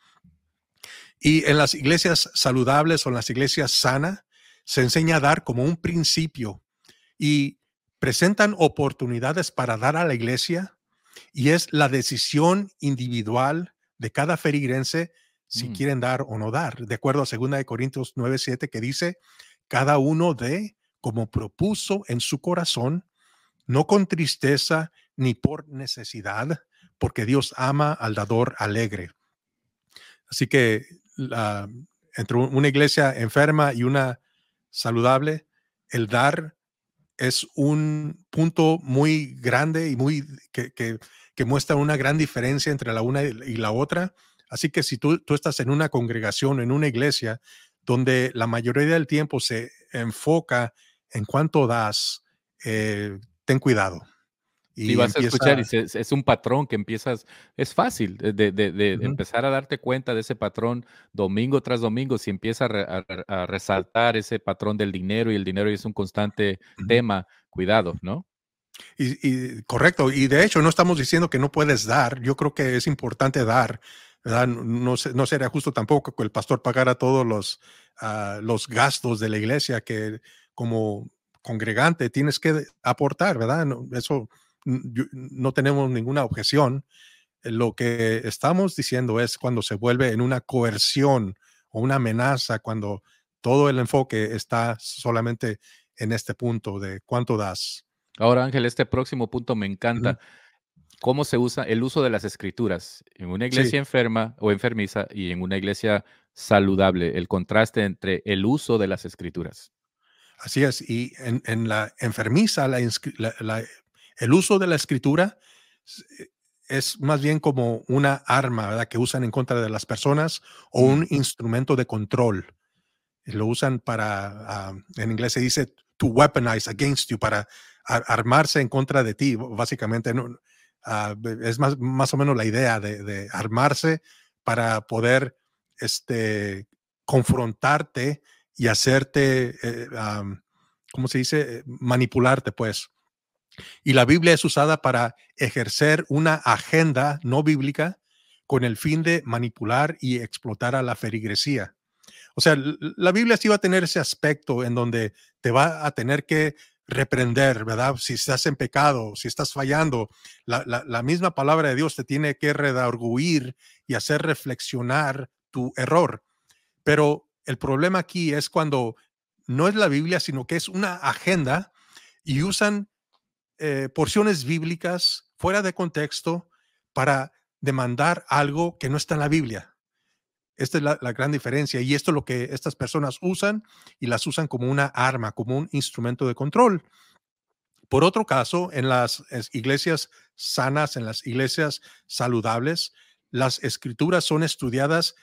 Y en las iglesias saludables o en las iglesias sanas, se enseña a dar como un principio y presentan oportunidades para dar a la iglesia y es la decisión individual de cada ferigrense si mm. quieren dar o no dar, de acuerdo a 2 Corintios 9, 7 que dice, cada uno de como propuso en su corazón, no con tristeza ni por necesidad, porque Dios ama al dador alegre. Así que entre una iglesia enferma y una saludable, el dar es un punto muy grande y muy que, que, muestra una gran diferencia entre la una y la otra. Así que si tú, tú estás en una congregación, en una iglesia, donde la mayoría del tiempo se enfoca en cuánto das, eh, ten cuidado. Y vas a escuchar, y es, un patrón que empiezas, es fácil de, empezar a darte cuenta de ese patrón domingo tras domingo, si empieza a, resaltar ese patrón del dinero y el dinero es un constante tema, cuidado, ¿no? Y, correcto, y de hecho no estamos diciendo que no puedes dar, yo creo que es importante dar, no, no sería justo tampoco que el pastor pagara todos los, ah, los gastos de la iglesia que como congregante tienes que aportar, ¿verdad? eso no tenemos ninguna objeción. Lo que estamos diciendo es cuando se vuelve en una coerción o una amenaza, cuando todo el enfoque está solamente en este punto de cuánto das. Ahora, Ángel, este próximo punto me encanta cómo se usa el uso de las escrituras en una iglesia enferma o enfermiza y en una iglesia saludable, el contraste entre el uso de las escrituras. Así es, y en, la enfermiza, el uso de la escritura eh, es más bien como una arma ¿verdad? que usan en contra de las personas o un instrumento de control. Lo usan para, ah, en inglés se dice to weaponize against you, para armarse en contra de ti, básicamente. ¿no? Ah, es más, más o menos la idea de, armarse para poder este, confrontarte y hacerte, eh, ¿cómo se dice? Manipularte, pues. Y la Biblia es usada para ejercer una agenda no bíblica con el fin de manipular y explotar a la ferigresía. O sea, la Biblia sí va a tener ese aspecto en donde te va a tener que reprender, ¿verdad? Si estás en pecado, si estás fallando, la, misma palabra de Dios te tiene que redarguir y hacer reflexionar tu error. Pero el problema aquí es cuando no es la Biblia, sino que es una agenda y usan eh, porciones bíblicas fuera de contexto para demandar algo que no está en la Biblia. Esta es la, gran diferencia y esto es lo que estas personas usan y las usan como una arma, como un instrumento de control. Por otro caso, en las iglesias sanas, en las iglesias saludables, las escrituras son estudiadas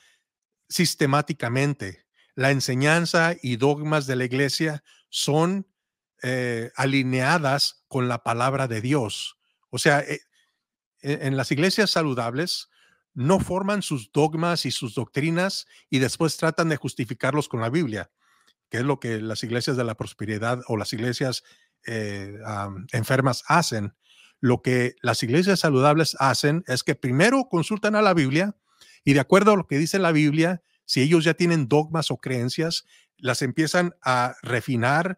sistemáticamente. La enseñanza y dogmas de la iglesia son eh, alineadas con la palabra de Dios. O sea, eh, en las iglesias saludables, no forman sus dogmas y sus doctrinas y después tratan de justificarlos con la Biblia, que es lo que las iglesias de la prosperidad o las iglesias eh, enfermas hacen. Lo que las iglesias saludables hacen es que primero consultan a la Biblia y de acuerdo a lo que dice la Biblia, si ellos ya tienen dogmas o creencias, las empiezan a refinar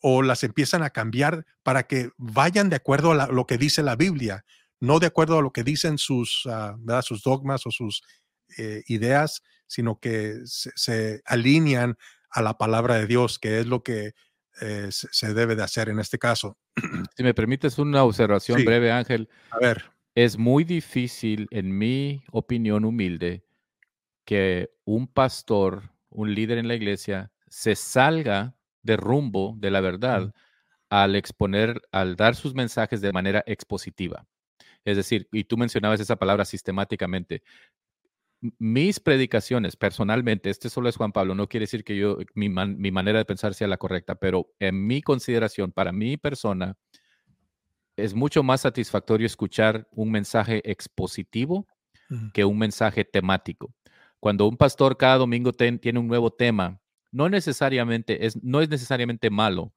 o las empiezan a cambiar para que vayan de acuerdo a lo que dice la Biblia, no de acuerdo a lo que dicen sus, ah, sus dogmas o sus eh, ideas, sino que se, alinean a la palabra de Dios, que es lo que eh, se, debe de hacer en este caso. Si me permites una observación breve, Ángel. A ver. Es muy difícil, en mi opinión humilde, que un pastor, un líder en la iglesia, se salga de rumbo de la verdad al exponer, al dar sus mensajes de manera expositiva. Es decir, y tú mencionabas esa palabra sistemáticamente. Mis predicaciones, personalmente, este solo es Juan Pablo, no quiere decir que yo, mi, mi manera de pensar sea la correcta, pero en mi consideración, para mi persona, es mucho más satisfactorio escuchar un mensaje expositivo que un mensaje temático. Cuando un pastor cada domingo tiene un nuevo tema, no necesariamente es, no es necesariamente malo,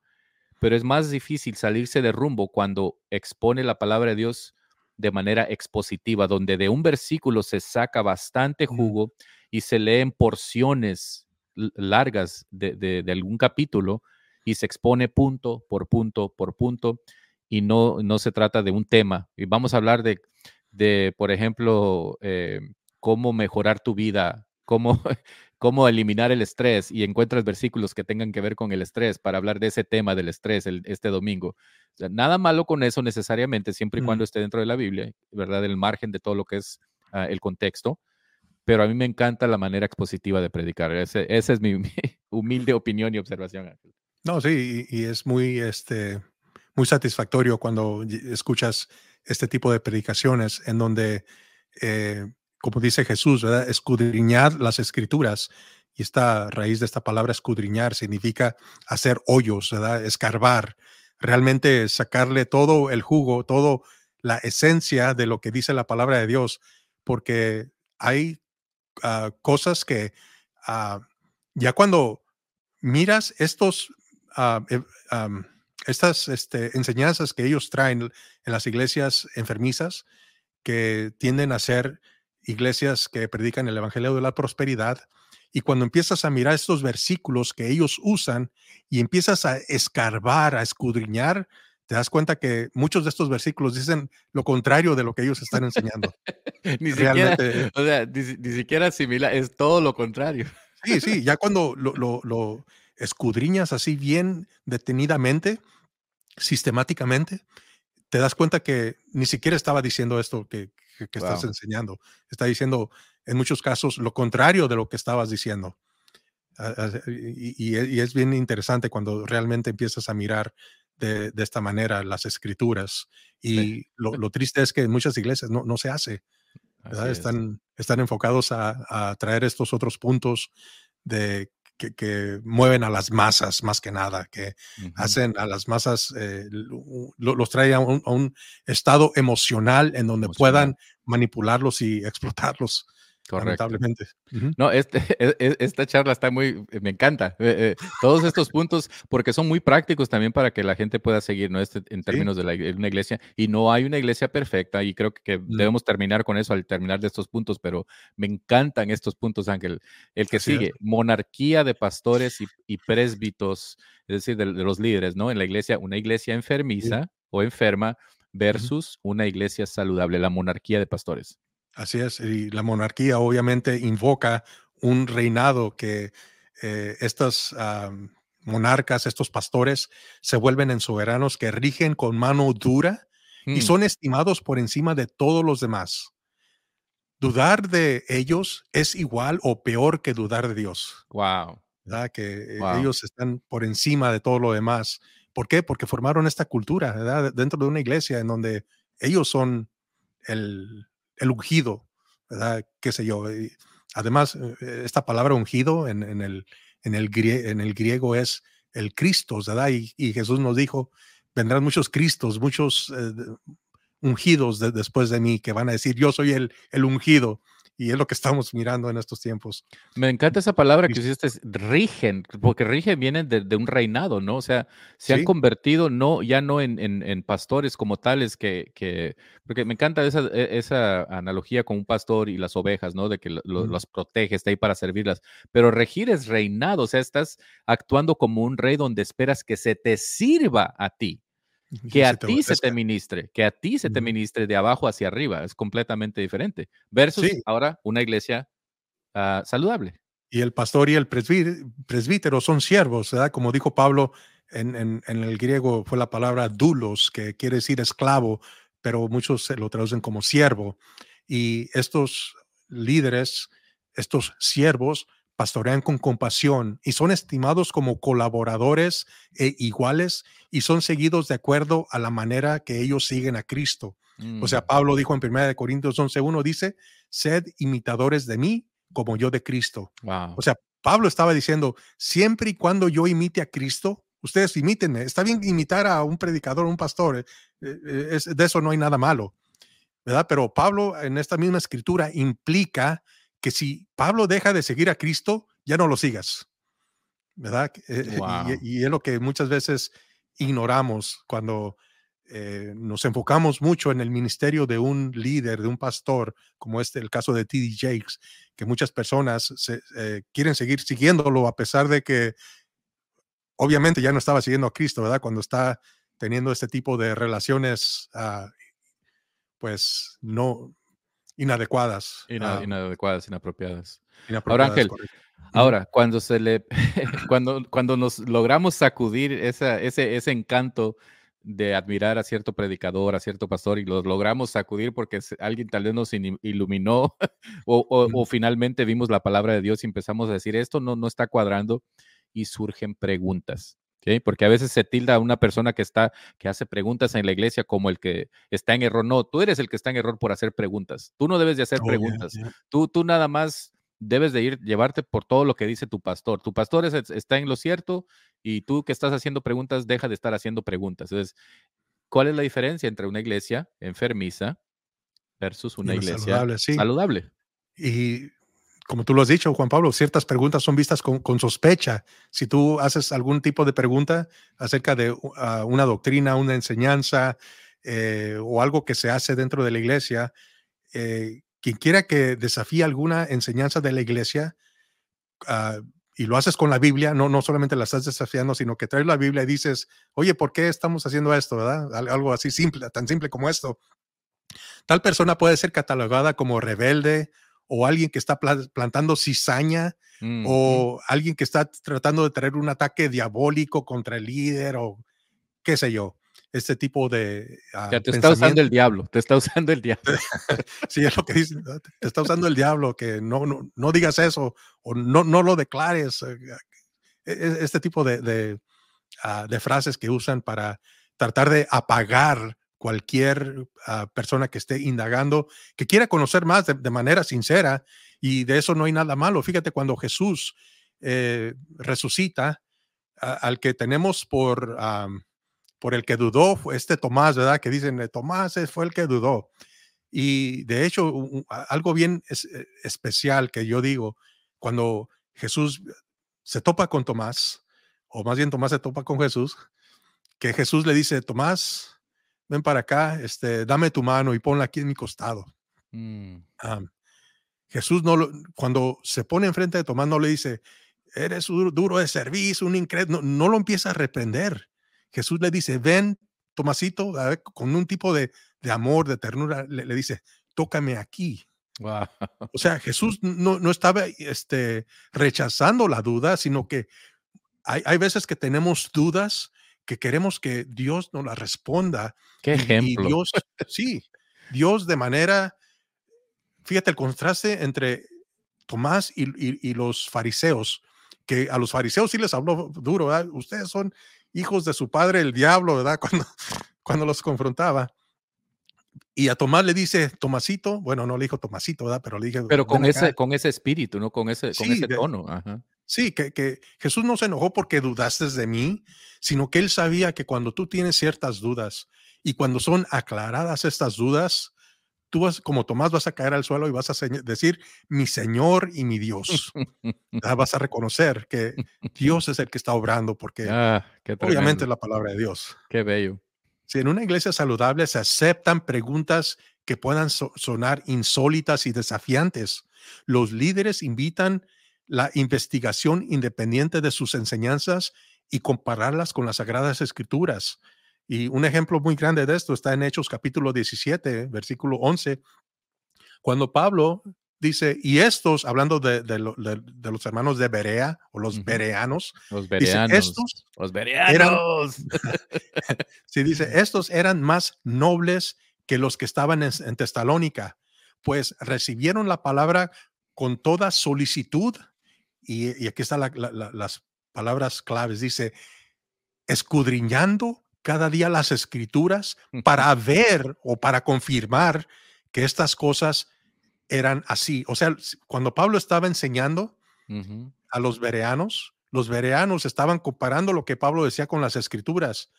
pero es más difícil salirse de rumbo cuando expone la palabra de Dios de manera expositiva, donde de un versículo se saca bastante jugo y se leen porciones largas de, algún capítulo y se expone punto por punto por punto y no, no se trata de un tema. Y vamos a hablar de, de por ejemplo, eh, cómo mejorar tu vida, cómo, cómo eliminar el estrés y encuentras versículos que tengan que ver con el estrés para hablar de ese tema del estrés este domingo. nada malo con eso necesariamente, siempre y cuando esté dentro de la Biblia, ¿verdad? El margen de todo lo que es ah, el contexto. Pero a mí me encanta la manera expositiva de predicar. Esa es mi, humilde opinión y observación. No, sí, y, es muy, este, muy satisfactorio cuando escuchas este tipo de predicaciones en donde eh, como dice Jesús, ¿verdad? escudriñar las escrituras. Y esta raíz de esta palabra escudriñar significa hacer hoyos, ¿verdad? escarbar, realmente sacarle todo el jugo, toda la esencia de lo que dice la palabra de Dios, porque hay ah, cosas que ah, ya cuando miras estos, eh, estas este, enseñanzas que ellos traen en las iglesias enfermizas, que tienden a ser iglesias que predican el Evangelio de la Prosperidad, y cuando empiezas a mirar estos versículos que ellos usan y empiezas a escarbar, a escudriñar, te das cuenta que muchos de estos versículos dicen lo contrario de lo que ellos están enseñando. ni, siquiera, o sea, ni, siquiera similar, es todo lo contrario. sí, sí, ya cuando lo, lo escudriñas así bien detenidamente, sistemáticamente, te das cuenta que ni siquiera estaba diciendo esto que, que, estás enseñando. Está diciendo en muchos casos lo contrario de lo que estabas diciendo. Ah, ah, y, es bien interesante cuando realmente empiezas a mirar de, esta manera las escrituras. Y lo, triste es que en muchas iglesias no, no se hace. Están, están enfocados a, a, traer estos otros puntos de que, mueven a las masas más que nada, que hacen a las masas, eh, los trae a un, estado emocional en donde puedan manipularlos y explotarlos. Lamentablemente. No, este, e, e, esta charla está muy, me encanta. Eh, eh, todos estos puntos, porque son muy prácticos también para que la gente pueda seguir, ¿no? Este, en términos de la, una iglesia. Y no hay una iglesia perfecta y creo que debemos terminar con eso al terminar de estos puntos, pero me encantan estos puntos, Ángel. El que sigue, monarquía de pastores y, presbitos, es decir, de, los líderes, ¿no? En la iglesia, una iglesia enfermiza o enferma versus una iglesia saludable, la monarquía de pastores. Así es, y la monarquía obviamente invoca un reinado que eh, estos monarcas, estos pastores, se vuelven en soberanos que rigen con mano dura y mm. son estimados por encima de todos los demás. Dudar de ellos es igual o peor que dudar de Dios. Wow. ¿verdad? Que eh, ellos están por encima de todo lo demás. ¿Por qué? Porque formaron esta cultura ¿verdad? dentro de una iglesia en donde ellos son el, el ungido, ¿verdad? Qué sé yo. además, eh, esta palabra ungido en, el, en, el, en el griego es el Cristo, ¿verdad? Y, Jesús nos dijo, vendrán muchos Cristos, muchos eh, ungidos después de mí que van a decir, yo soy el, el ungido. Y es lo que estamos mirando en estos tiempos. Me encanta esa palabra que hiciste, rigen, porque rigen vienen de, un reinado, ¿no? O sea, se han convertido no, ya no en, en, pastores como tales que, que, porque me encanta esa, e, esa, analogía con un pastor y las ovejas, ¿no? De que los protege, está ahí para servirlas, pero regir es reinado, o sea, estás actuando como un rey donde esperas que se te sirva a ti. Que a ti se te ministre, que a ti se te ministre de abajo hacia arriba, es completamente diferente. Versus ahora una iglesia ah, saludable. Y el pastor y el presbítero son siervos, ¿verdad? Como dijo Pablo, en, en, el griego fue la palabra dulos, que quiere decir esclavo, pero muchos se lo traducen como siervo. Y estos líderes, estos siervos, pastorean con compasión y son estimados como colaboradores e iguales y son seguidos de acuerdo a la manera que ellos siguen a Cristo. O sea, mm. Pablo dijo en 1 Corintios 11.1, dice, sed imitadores de mí como yo de Cristo. O sea, Pablo estaba diciendo, siempre y cuando yo imite a Cristo, ustedes imítenme. Está bien imitar a un predicador, un pastor, eh, eh, de eso no hay nada malo, ¿verdad? Pero Pablo en esta misma escritura implica que si Pablo deja de seguir a Cristo, ya no lo sigas. ¿Verdad? Eh, y, es lo que muchas veces ignoramos cuando eh, nos enfocamos mucho en el ministerio de un líder, de un pastor, como este el caso de T.D. Jakes, que muchas personas eh, quieren seguir siguiéndolo a pesar de que obviamente ya no estaba siguiendo a Cristo, ¿verdad? Cuando está teniendo este tipo de relaciones, ah, pues no, inadecuadas. inadecuadas, inapropiadas. Ahora, Ángel, ahora, cuando se le, cuando, cuando nos logramos sacudir esa, ese, ese encanto de admirar a cierto predicador, a cierto pastor, y lo logramos sacudir porque alguien tal vez nos iluminó o, o, finalmente vimos la palabra de Dios y empezamos a decir, esto no, no está cuadrando y surgen preguntas. Porque a veces se tilda a una persona que está, que hace preguntas en la iglesia como el que está en error. No, tú eres el que está en error por hacer preguntas. Tú no debes de hacer oh, preguntas. Tú, tú nada más debes de ir, llevarte por todo lo que dice tu pastor. Tu pastor está en lo cierto y tú que estás haciendo preguntas, deja de estar haciendo preguntas. Entonces, ¿cuál es la diferencia entre una iglesia enfermiza versus una iglesia saludable, saludable? Y como tú lo has dicho, Juan Pablo, ciertas preguntas son vistas con, sospecha. Si tú haces algún tipo de pregunta acerca de ah, una doctrina, una enseñanza eh, o algo que se hace dentro de la iglesia, eh, quien quiera que desafíe alguna enseñanza de la iglesia, ah, y lo haces con la Biblia, no, no solamente la estás desafiando, sino que traes la Biblia y dices, oye, ¿por qué estamos haciendo esto? ¿verdad? Algo así simple, tan simple como esto. Tal persona puede ser catalogada como rebelde o alguien que está plantando cizaña, o alguien que está tratando de traer un ataque diabólico contra el líder, o qué sé yo, este tipo de... Ah, te está usando el diablo, te está usando el diablo. sí, es lo que dice, te está usando el diablo, que no, no, no digas eso, o no, no lo declares. Eh, e, e, este tipo de, de, ah, de frases que usan para tratar de apagar cualquier ah, persona que esté indagando, que quiera conocer más de, manera sincera, y de eso no hay nada malo. Fíjate, cuando Jesús eh, resucita, al que tenemos por, por el que dudó, fue este Tomás, ¿verdad? Que dicen, eh, Tomás fue el que dudó. Y de hecho, algo bien eh, especial que yo digo, cuando Jesús se topa con Tomás, o más bien Tomás se topa con Jesús, que Jesús le dice, Tomás, ven para acá, este, dame tu mano y ponla aquí en mi costado. Mm. Jesús no cuando se pone enfrente de Tomás no le dice, eres duro de servicio, un incrédulo, no, lo empieza a reprender. Jesús le dice, ven, Tomasito, con un tipo de, amor, de ternura, le, dice, tócame aquí. O sea, Jesús no, no, estaba este, rechazando la duda, sino que hay, hay veces que tenemos dudas que queremos que Dios nos la responda. Qué ejemplo. Y Dios, sí, Dios de manera, fíjate el contraste entre Tomás y, los fariseos, que a los fariseos sí les habló duro, ustedes son hijos de su padre el diablo, ¿verdad? Cuando, cuando los confrontaba. Y a Tomás le dice, Tomasito, bueno, no le dijo Tomasito, ¿verdad? Pero le dije. Pero con ese, con ese espíritu, ¿no? Con ese, con ese tono. Ajá. Sí, que, Jesús no se enojó porque dudaste de mí, sino que él sabía que cuando tú tienes ciertas dudas y cuando son aclaradas estas dudas, tú vas, como Tomás, vas a caer al suelo y vas a decir, mi Señor y mi Dios. Ah, vas a reconocer que Dios es el que está obrando, porque Ah, obviamente es la palabra de Dios. Qué bello. Si en una iglesia saludable se aceptan preguntas que puedan so- sonar insólitas y desafiantes, los líderes invitan la investigación independiente de sus enseñanzas y compararlas con las sagradas escrituras. Y un ejemplo muy grande de esto está en Hechos capítulo 17, versículo 11, cuando Pablo dice, y estos, hablando de, de lo- de- de los hermanos de Berea o los bereanos, Los dice, bereanos. estos los bereanos. Sí, dice, estos eran más nobles que los que estaban en, en Tesalónica, pues recibieron la palabra con toda solicitud. Y, y aquí están las palabras claves. Dice, escudriñando cada día las escrituras para ver o para confirmar que estas cosas eran así. O sea, cuando Pablo estaba enseñando a los bereanos, los bereanos estaban comparando lo que Pablo decía con las escrituras.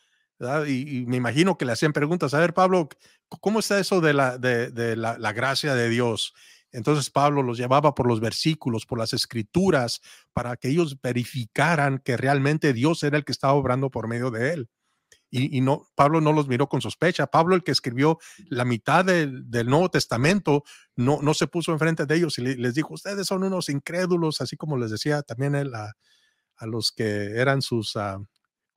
Y, y me imagino que le hacían preguntas, a ver, Pablo, ¿cómo está eso de la, de, de la, la gracia de Dios? Entonces Pablo los llevaba por los versículos, por las escrituras, para que ellos verificaran que realmente Dios era el que estaba obrando por medio de él. Y, no, Pablo no los miró con sospecha. Pablo, el que escribió la mitad del, Nuevo Testamento, no, no se puso enfrente de ellos y le- les dijo, ustedes son unos incrédulos, así como les decía también él a, a los que eran sus ah,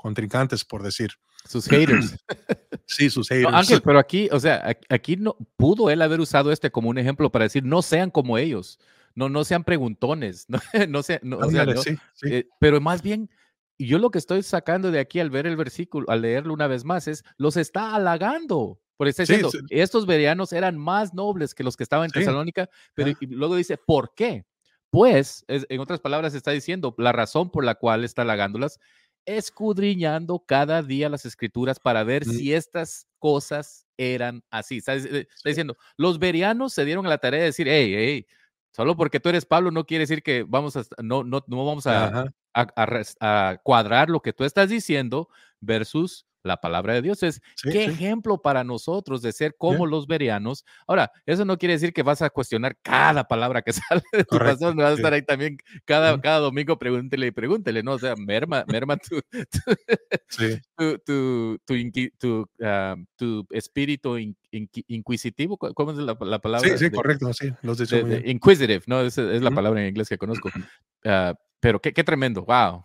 contrincantes, por decir. Sus haters. Sí, sus No, haters. Ángel, pero aquí, o sea, aquí no pudo él haber usado este como un ejemplo para decir, no sean como ellos, no, no sean preguntones, no, no sean, no, o sea, no, sí, sí. eh, pero más bien, yo lo que estoy sacando de aquí al ver el versículo, al leerlo una vez más, es, los está halagando. Por está diciendo, sí. estos bereanos eran más nobles que los que estaban en. Tesalónica, pero Ah. y luego dice, ¿por qué? Pues, es- en otras palabras, está diciendo la razón por la cual está halagándolas, escudriñando cada día las escrituras para ver si estas cosas eran así. Está, eh, está diciendo, los berianos se dieron a la tarea de decir, hey, hey, solo porque tú eres Pablo no quiere decir que vamos a, no, no, no vamos a, a cuadrar lo que tú estás diciendo versus la palabra de Dios. Es Sí, qué sí. ejemplo para nosotros de ser como los berianos. Ahora, eso no quiere decir que vas a cuestionar cada palabra que sale de tu no vas a estar ahí también cada, cada domingo pregúntele y pregúntele, ¿no? O sea, merma, merma tu, tu, tu, tu, inqui- tu, ah, tu espíritu in- inqui- inquisitivo, ¿cu- ¿cómo es la, la palabra? sí, sí, De- correcto, sí, los de- de inquisitive, ¿no? Esa es la palabra en inglés que conozco. Ah, pero qué, qué tremendo, wow.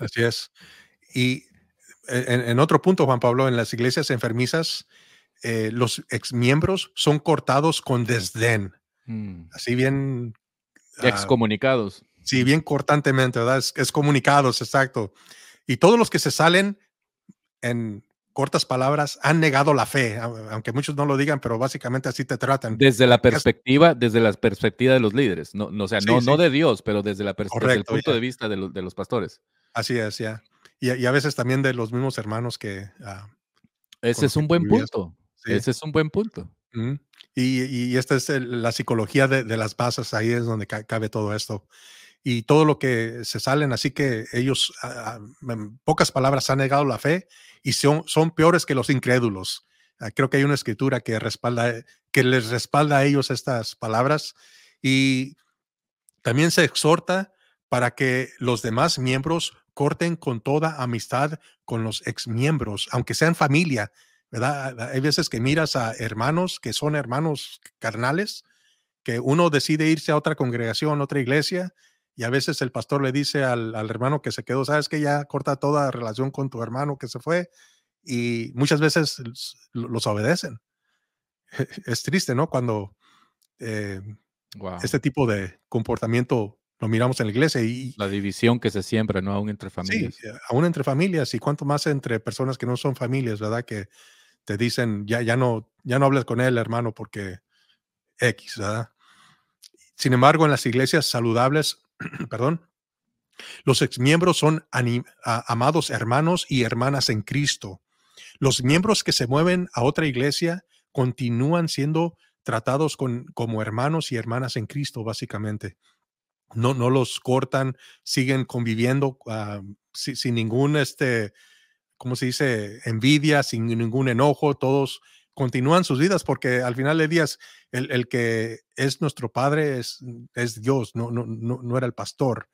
Así es. Y en, en otro punto, Juan Pablo, en las iglesias enfermizas, eh, los exmiembros son cortados con desdén, Mm. así bien, ah, Excomunicados. sí, bien cortantemente, ¿verdad? Es, es comunicados, exacto. Y todos los que se salen en cortas palabras han negado la fe, au- aunque muchos no lo digan, pero básicamente así te tratan. Desde la perspectiva, desde la perspectiva de los líderes, no, no, o sea, Sí, no, no de Dios, pero desde, la pers- desde el Correcto, punto de vista de, los- de los pastores. Así es, ya. Y, y a veces también de los mismos hermanos que... ah, Ese es un buen punto. sí. Ese es un buen punto. Ujú. Y, y esta es el- la psicología de, de las bases, ahí es donde ca- cabe todo esto. Y todo lo que se salen, así que ellos, en pocas palabras, han negado la fe y son, son peores que los incrédulos. Ah, creo que hay una escritura que respalda, que les respalda a ellos estas palabras. Y también se exhorta para que los demás miembros corten con toda amistad con los exmiembros, aunque sean familia, ¿verdad? Hay veces que miras a hermanos que son hermanos carnales, que uno decide irse a otra congregación, otra iglesia, y a veces el pastor le dice al, al hermano que se quedó, sabes que ya corta toda relación con tu hermano que se fue, y muchas veces los- obedecen. Es triste, ¿no? Cuando eh, Wow. este tipo de comportamiento lo miramos en la iglesia y La división que se siembra, ¿no? Aún entre familias. eh, aún entre familias y cuanto más entre personas que no son familias, ¿verdad? Que te dicen, ya, ya no, ya no hables con él, hermano, porque X, ¿verdad? Sin embargo, en las iglesias saludables, perdón, los exmiembros son a- amados hermanos y hermanas en Cristo. Los miembros que se mueven a otra iglesia continúan siendo tratados con, como hermanos y hermanas en Cristo, básicamente. No, no los cortan, siguen conviviendo ah, si- sin ningún, este, ¿cómo se dice? Envidia, sin ningún enojo, todos continúan sus vidas porque al final de días el, el que es nuestro padre es, es Dios, no, no, no, no era el pastor.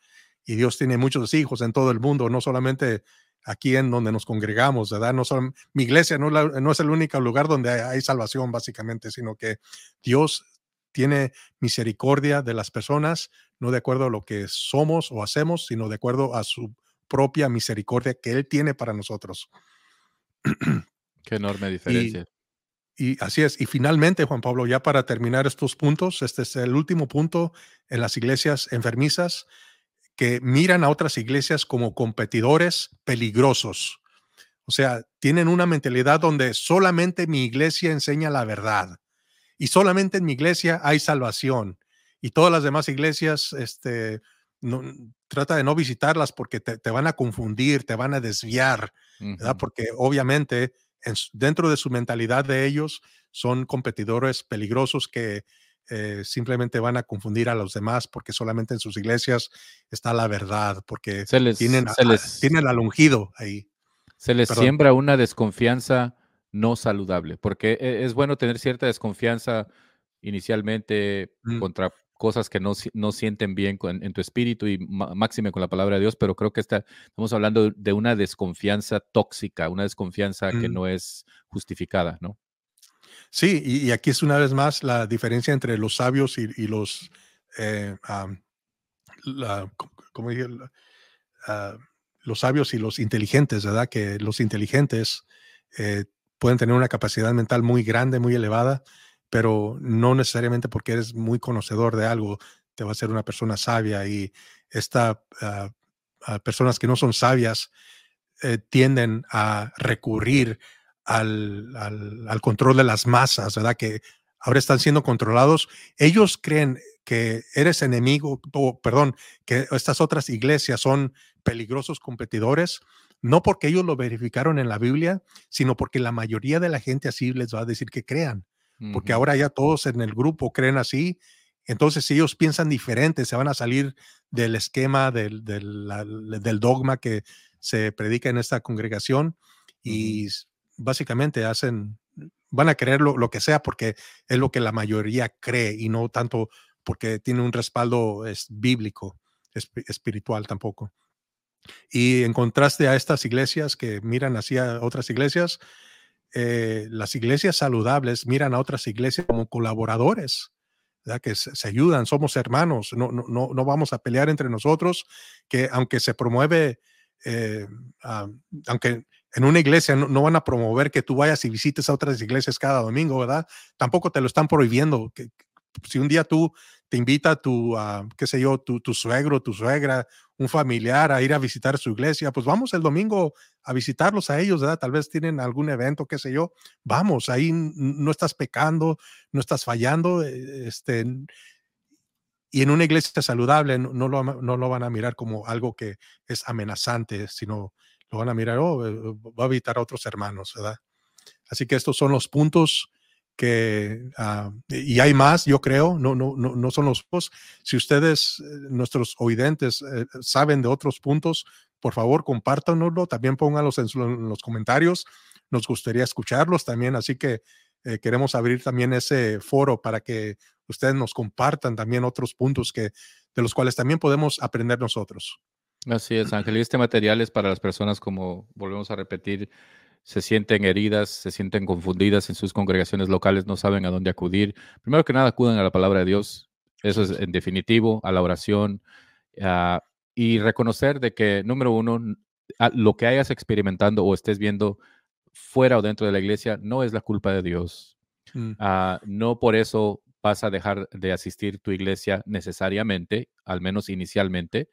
Y Dios tiene muchos hijos en todo el mundo, no solamente aquí en donde nos congregamos, ¿verdad? No son, mi iglesia no, la- no es el único lugar donde hay salvación, básicamente, sino que Dios tiene misericordia de las personas, no de acuerdo a lo que somos o hacemos, sino de acuerdo a su propia misericordia que Él tiene para nosotros. Qué enorme diferencia. Y así es. Y finalmente, Juan Pablo, ya para terminar estos puntos, este es el último punto en las iglesias enfermizas que miran a otras iglesias como competidores peligrosos. O sea, tienen una mentalidad donde solamente mi iglesia enseña la verdad y solamente en mi iglesia hay salvación y todas las demás iglesias, este, no, trata de no visitarlas porque te, te van a confundir, te van a desviar, ¿verdad? Porque obviamente en dentro de su mentalidad de ellos son competidores peligrosos que eh, simplemente van a confundir a los demás porque solamente en sus iglesias está la verdad, porque Se les, tienen, se a- les, tienen al ungido ahí. se les perdón. siembra una desconfianza no saludable, porque e- es bueno tener cierta desconfianza inicialmente Mm. contra cosas que no, no sienten bien con- en tu espíritu y máxime con la palabra de Dios, pero creo que esta, estamos hablando de una desconfianza tóxica, una desconfianza que Mm. no es justificada, ¿no? Sí, y, y aquí es una vez más la diferencia entre los sabios y, y los, eh, la- ¿cómo dije? Ah, los sabios y los inteligentes, ¿verdad? Que los inteligentes eh, pueden tener una capacidad mental muy grande, muy elevada, pero no necesariamente porque eres muy conocedor de algo te va a ser una persona sabia y esta ah, ah, personas que no son sabias eh, tienden a recurrir al, al- al control de las masas, ¿verdad? Que ahora están siendo controlados. Ellos creen que eres enemigo, o perdón, que estas otras iglesias son peligrosos competidores, no porque ellos lo verificaron en la Biblia, sino porque la mayoría de la gente así les va a decir que crean, porque ahora ya todos en el grupo creen así. Entonces, si ellos piensan diferente, se van a salir del esquema, del, del- la- del dogma que se predica en esta congregación y básicamente hacen, van a creer lo, lo que sea porque es lo que la mayoría cree y no tanto porque tiene un respaldo es, bíblico, esp- espiritual tampoco. Y en contraste a estas iglesias que miran hacia otras iglesias, eh, las iglesias saludables miran a otras iglesias como colaboradores, ¿verdad? que se, ayudan, somos hermanos, no, no, no, no vamos a pelear entre nosotros, que aunque se promueve, eh, ah, aunque en una iglesia no, no van a promover que tú vayas y visites a otras iglesias cada domingo, ¿verdad? Tampoco te lo están prohibiendo. Que, si un día tú te invita tu, qué sé yo, tu, tu suegro, tu suegra, un familiar a ir a visitar su iglesia, pues vamos el domingo a visitarlos a ellos, ¿verdad? Tal vez tienen algún evento, qué sé yo. Vamos, ahí no estás pecando, no estás fallando, eh, este, y en una iglesia saludable no, lo, no lo van a mirar como algo que es amenazante, sino lo van a mirar, oh, eh, va a visitar a otros hermanos, ¿verdad? Así que estos son los puntos que, ah, y hay más, yo creo, no, no, no, no son los puntos. Si ustedes, eh, nuestros oidentes, eh, saben de otros puntos, por favor, compártanoslo, también pónganlos en, en los comentarios. Nos gustaría escucharlos también, así que eh, queremos abrir también ese foro para que ustedes nos compartan también otros puntos que, de los cuales también podemos aprender nosotros. Así es, Ángel. Y este material es para las personas, como volvemos a repetir, se sienten heridas, se sienten confundidas en sus congregaciones locales, no saben a dónde acudir. Primero que nada, acudan a la palabra de Dios. Eso es en definitivo, a la oración. ah, y reconocer de que, número uno, n- a- lo que hayas experimentando o estés viendo fuera o dentro de la iglesia no es la culpa de Dios. Mm, Ah, no por eso vas a dejar de asistir tu iglesia necesariamente, al menos inicialmente,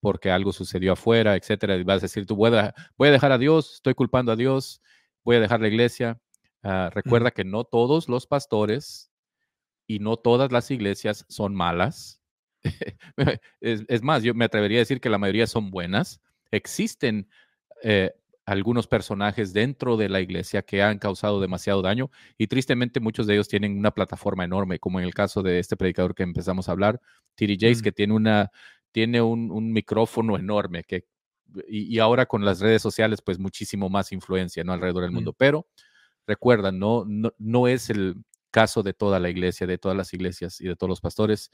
porque algo sucedió afuera, etcétera. Y vas a decir, tú voy a, voy a dejar a Dios, estoy culpando a Dios, voy a dejar la iglesia. Ah, recuerda que no todos los pastores y no todas las iglesias son malas. es, es más, yo me atrevería a decir que la mayoría son buenas. Existen eh, algunos personajes dentro de la iglesia que han causado demasiado daño y tristemente muchos de ellos tienen una plataforma enorme, como en el caso de este predicador que empezamos a hablar, T.D. Jakes, Mm. que tiene, una, tiene un, un micrófono enorme que, y, y ahora con las redes sociales, pues muchísimo más influencia ¿no? alrededor del Mm. mundo. Pero recuerda, no, no, no es el caso de toda la iglesia, de todas las iglesias y de todos los pastores.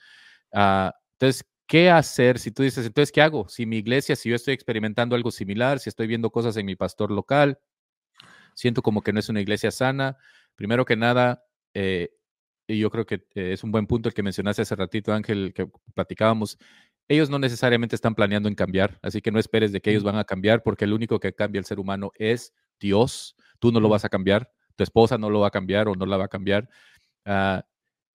Ah, entonces, ¿qué hacer si tú dices, entonces, ¿qué hago? Si mi iglesia, si yo estoy experimentando algo similar, si estoy viendo cosas en mi pastor local, siento como que no es una iglesia sana, primero que nada, eh, y yo creo que eh, es un buen punto el que mencionaste hace ratito, Ángel, que platicábamos, ellos no necesariamente están planeando en cambiar, así que no esperes de que ellos van a cambiar, porque el único que cambia el ser humano es Dios, tú no lo vas a cambiar, tu esposa no lo va a cambiar o no la va a cambiar. Ah,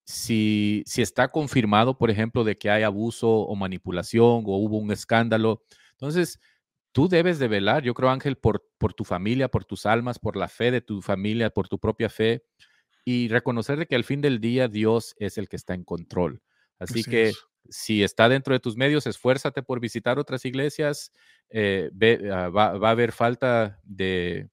si, si está confirmado, por ejemplo, de que hay abuso o manipulación o hubo un escándalo, entonces tú debes de velar, yo creo, Ángel, por, por tu familia, por tus almas, por la fe de tu familia, por tu propia fe y reconocer que al fin del día Dios es el que está en control. Así, que si está dentro de tus medios, esfuérzate por visitar otras iglesias. Eh, ah, va, a haber falta de,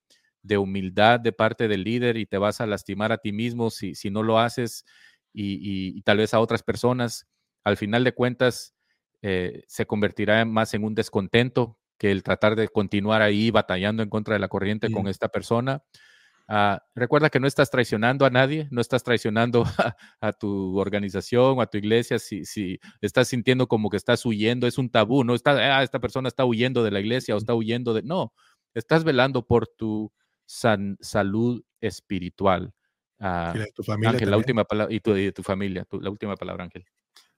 humildad de parte del líder y te vas a lastimar a ti mismo si, si no lo haces y, tal vez a otras personas. Al final de cuentas, eh, se convertirá más en un descontento que el tratar de continuar ahí batallando en contra de la corriente con esta persona. Ah, recuerda que no estás traicionando a nadie, no estás traicionando a, tu organización o a tu iglesia. Si, si, estás sintiendo como que estás huyendo, es un tabú, no está, ah, esta persona está huyendo de la iglesia o está huyendo de. No, estás velando por tu salud espiritual. Ah, tu familia Ángel, la última palabra, y tu, familia, la última palabra, Ángel.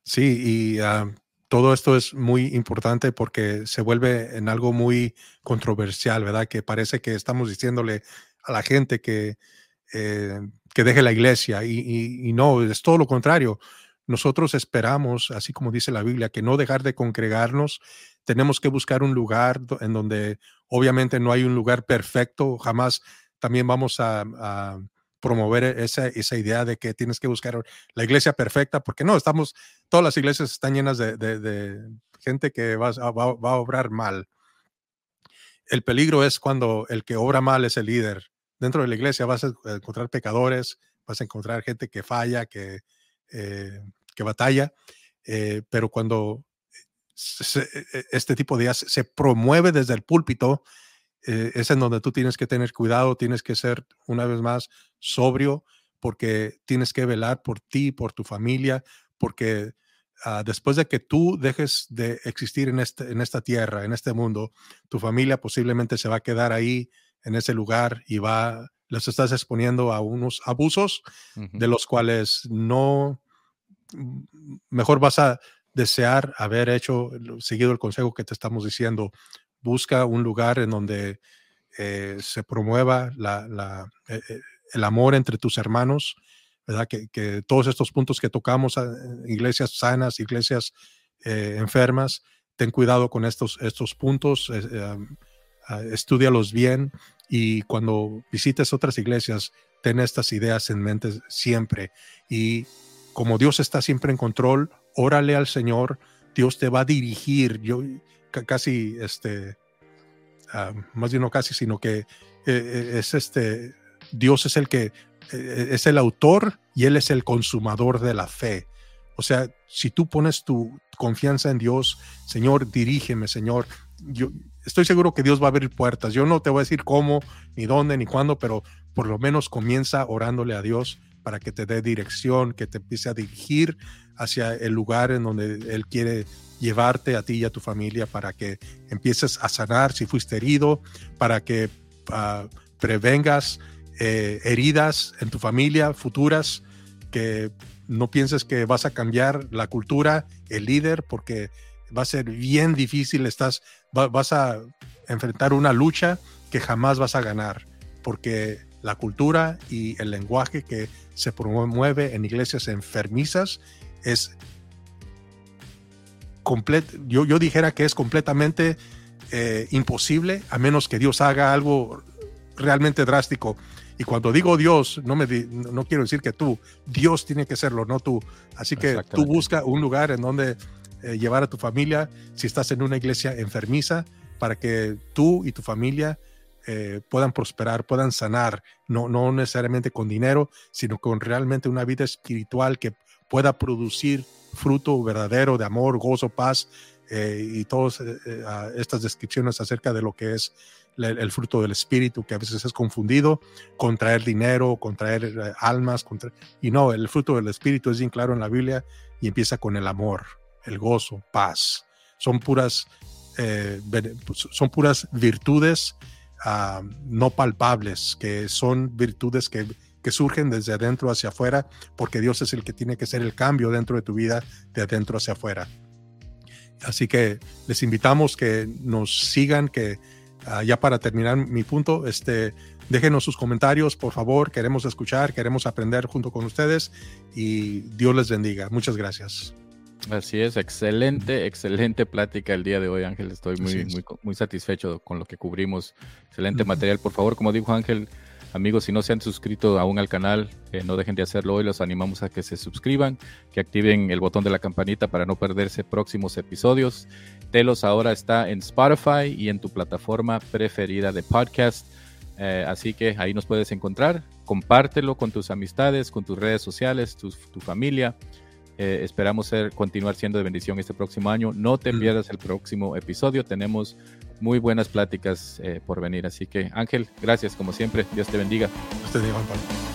Sí, y todo esto es muy importante porque se vuelve en algo muy controversial, ¿verdad? Que parece que estamos diciéndole a la gente que, eh, que deje la iglesia y, no, es todo lo contrario. Nosotros esperamos, así como dice la Biblia, que no dejar de congregarnos, tenemos que buscar un lugar en donde obviamente no hay un lugar perfecto, jamás también vamos a, promover esa, esa, idea de que tienes que buscar la iglesia perfecta, porque no, estamos, todas las iglesias están llenas de, gente que va, va, va, a obrar mal el peligro es cuando el que obra mal es el líder. Dentro de la iglesia vas a encontrar pecadores, vas a encontrar gente que falla, que, eh, que batalla, eh, pero cuando e, e, este tipo de ideas se promueve desde el púlpito, eh, es en donde tú tienes que tener cuidado, tienes que ser una vez más sobrio, porque tienes que velar por ti, por tu familia, porque Ah, después de que tú dejes de existir en, este, en esta tierra, en este mundo, tu familia posiblemente se va a quedar ahí en ese lugar y va, les estás exponiendo a unos abusos de los cuales no, mm, mejor vas a desear haber hecho, seguido el consejo que te estamos diciendo. Busca un lugar en donde eh, se promueva la, eh, eh, el amor entre tus hermanos, que, todos estos puntos que tocamos, ah, iglesias sanas, iglesias eh, enfermas, ten cuidado con estos, estos puntos, eh, estudialos bien y cuando visites otras iglesias, ten estas ideas en mente siempre. Y como Dios está siempre en control, órale al Señor, Dios te va a dirigir. Yo casi, este, ah, más bien no casi, sino que eh, es este, Dios es el que eh, es el autor y Él es el consumador de la fe. O sea, si tú pones tu confianza en Dios, Señor, dirígeme, Señor, yo estoy seguro que Dios va a abrir puertas. Yo no te voy a decir cómo, ni dónde, ni cuándo, pero por lo menos comienza orándole a Dios para que te dé dirección, que te empiece a dirigir hacia el lugar en donde Él quiere llevarte a ti y a tu familia para que empieces a sanar si fuiste herido, para que ah, prevengas eh, heridas en tu familia futuras, que no pienses que vas a cambiar la cultura, el líder, porque va a ser bien difícil, estás, vas a enfrentar una lucha que jamás vas a ganar, porque la cultura y el lenguaje que se promueve en iglesias enfermizas es completo, yo, yo dijera que es completamente eh, imposible a menos que Dios haga algo realmente drástico. Y cuando digo Dios, no, me no quiero decir que tú, Dios tiene que serlo, no tú. Así que tú busca un lugar en donde eh, llevar a tu familia, si estás en una iglesia enfermiza, para que tú y tu familia eh, puedan prosperar, puedan sanar, no, no necesariamente con dinero, sino con realmente una vida espiritual que pueda producir fruto verdadero de amor, gozo, paz, eh, y todas estas descripciones acerca de lo que es el, fruto del espíritu, que a veces es confundido con traer dinero, con traer almas, y no, el fruto del espíritu es bien claro en la Biblia y empieza con el amor, el gozo, paz. Son puras, pues, son puras virtudes ah, no palpables, que son virtudes que que surgen desde adentro hacia afuera, porque Dios es el que tiene que ser el cambio dentro de tu vida, de adentro hacia afuera. Así que les invitamos que nos sigan, que ah, ya para terminar mi punto, este, déjenos sus comentarios, por favor, queremos escuchar, queremos aprender junto con ustedes y Dios les bendiga. Muchas gracias. Así es, excelente, excelente plática el día de hoy, Ángel. Estoy muy, muy, muy satisfecho con lo que cubrimos. Excelente material. Por favor, como dijo Ángel, Amigos, si no se han suscrito aún al canal, eh, no dejen de hacerlo hoy. Los animamos a que se suscriban, que activen el botón de la campanita para no perderse próximos episodios. Telos ahora está en Spotify y en tu plataforma preferida de podcast. Eh, así que ahí nos puedes encontrar. Compártelo con tus amistades, con tus redes sociales, tu, familia. Eh, esperamos ser, continuar siendo de bendición este próximo año. No te pierdas el próximo episodio. Tenemos muy buenas pláticas eh, por venir. Así que Ángel, gracias como siempre. Dios te bendiga. Dios te bendiga, Juan Pablo.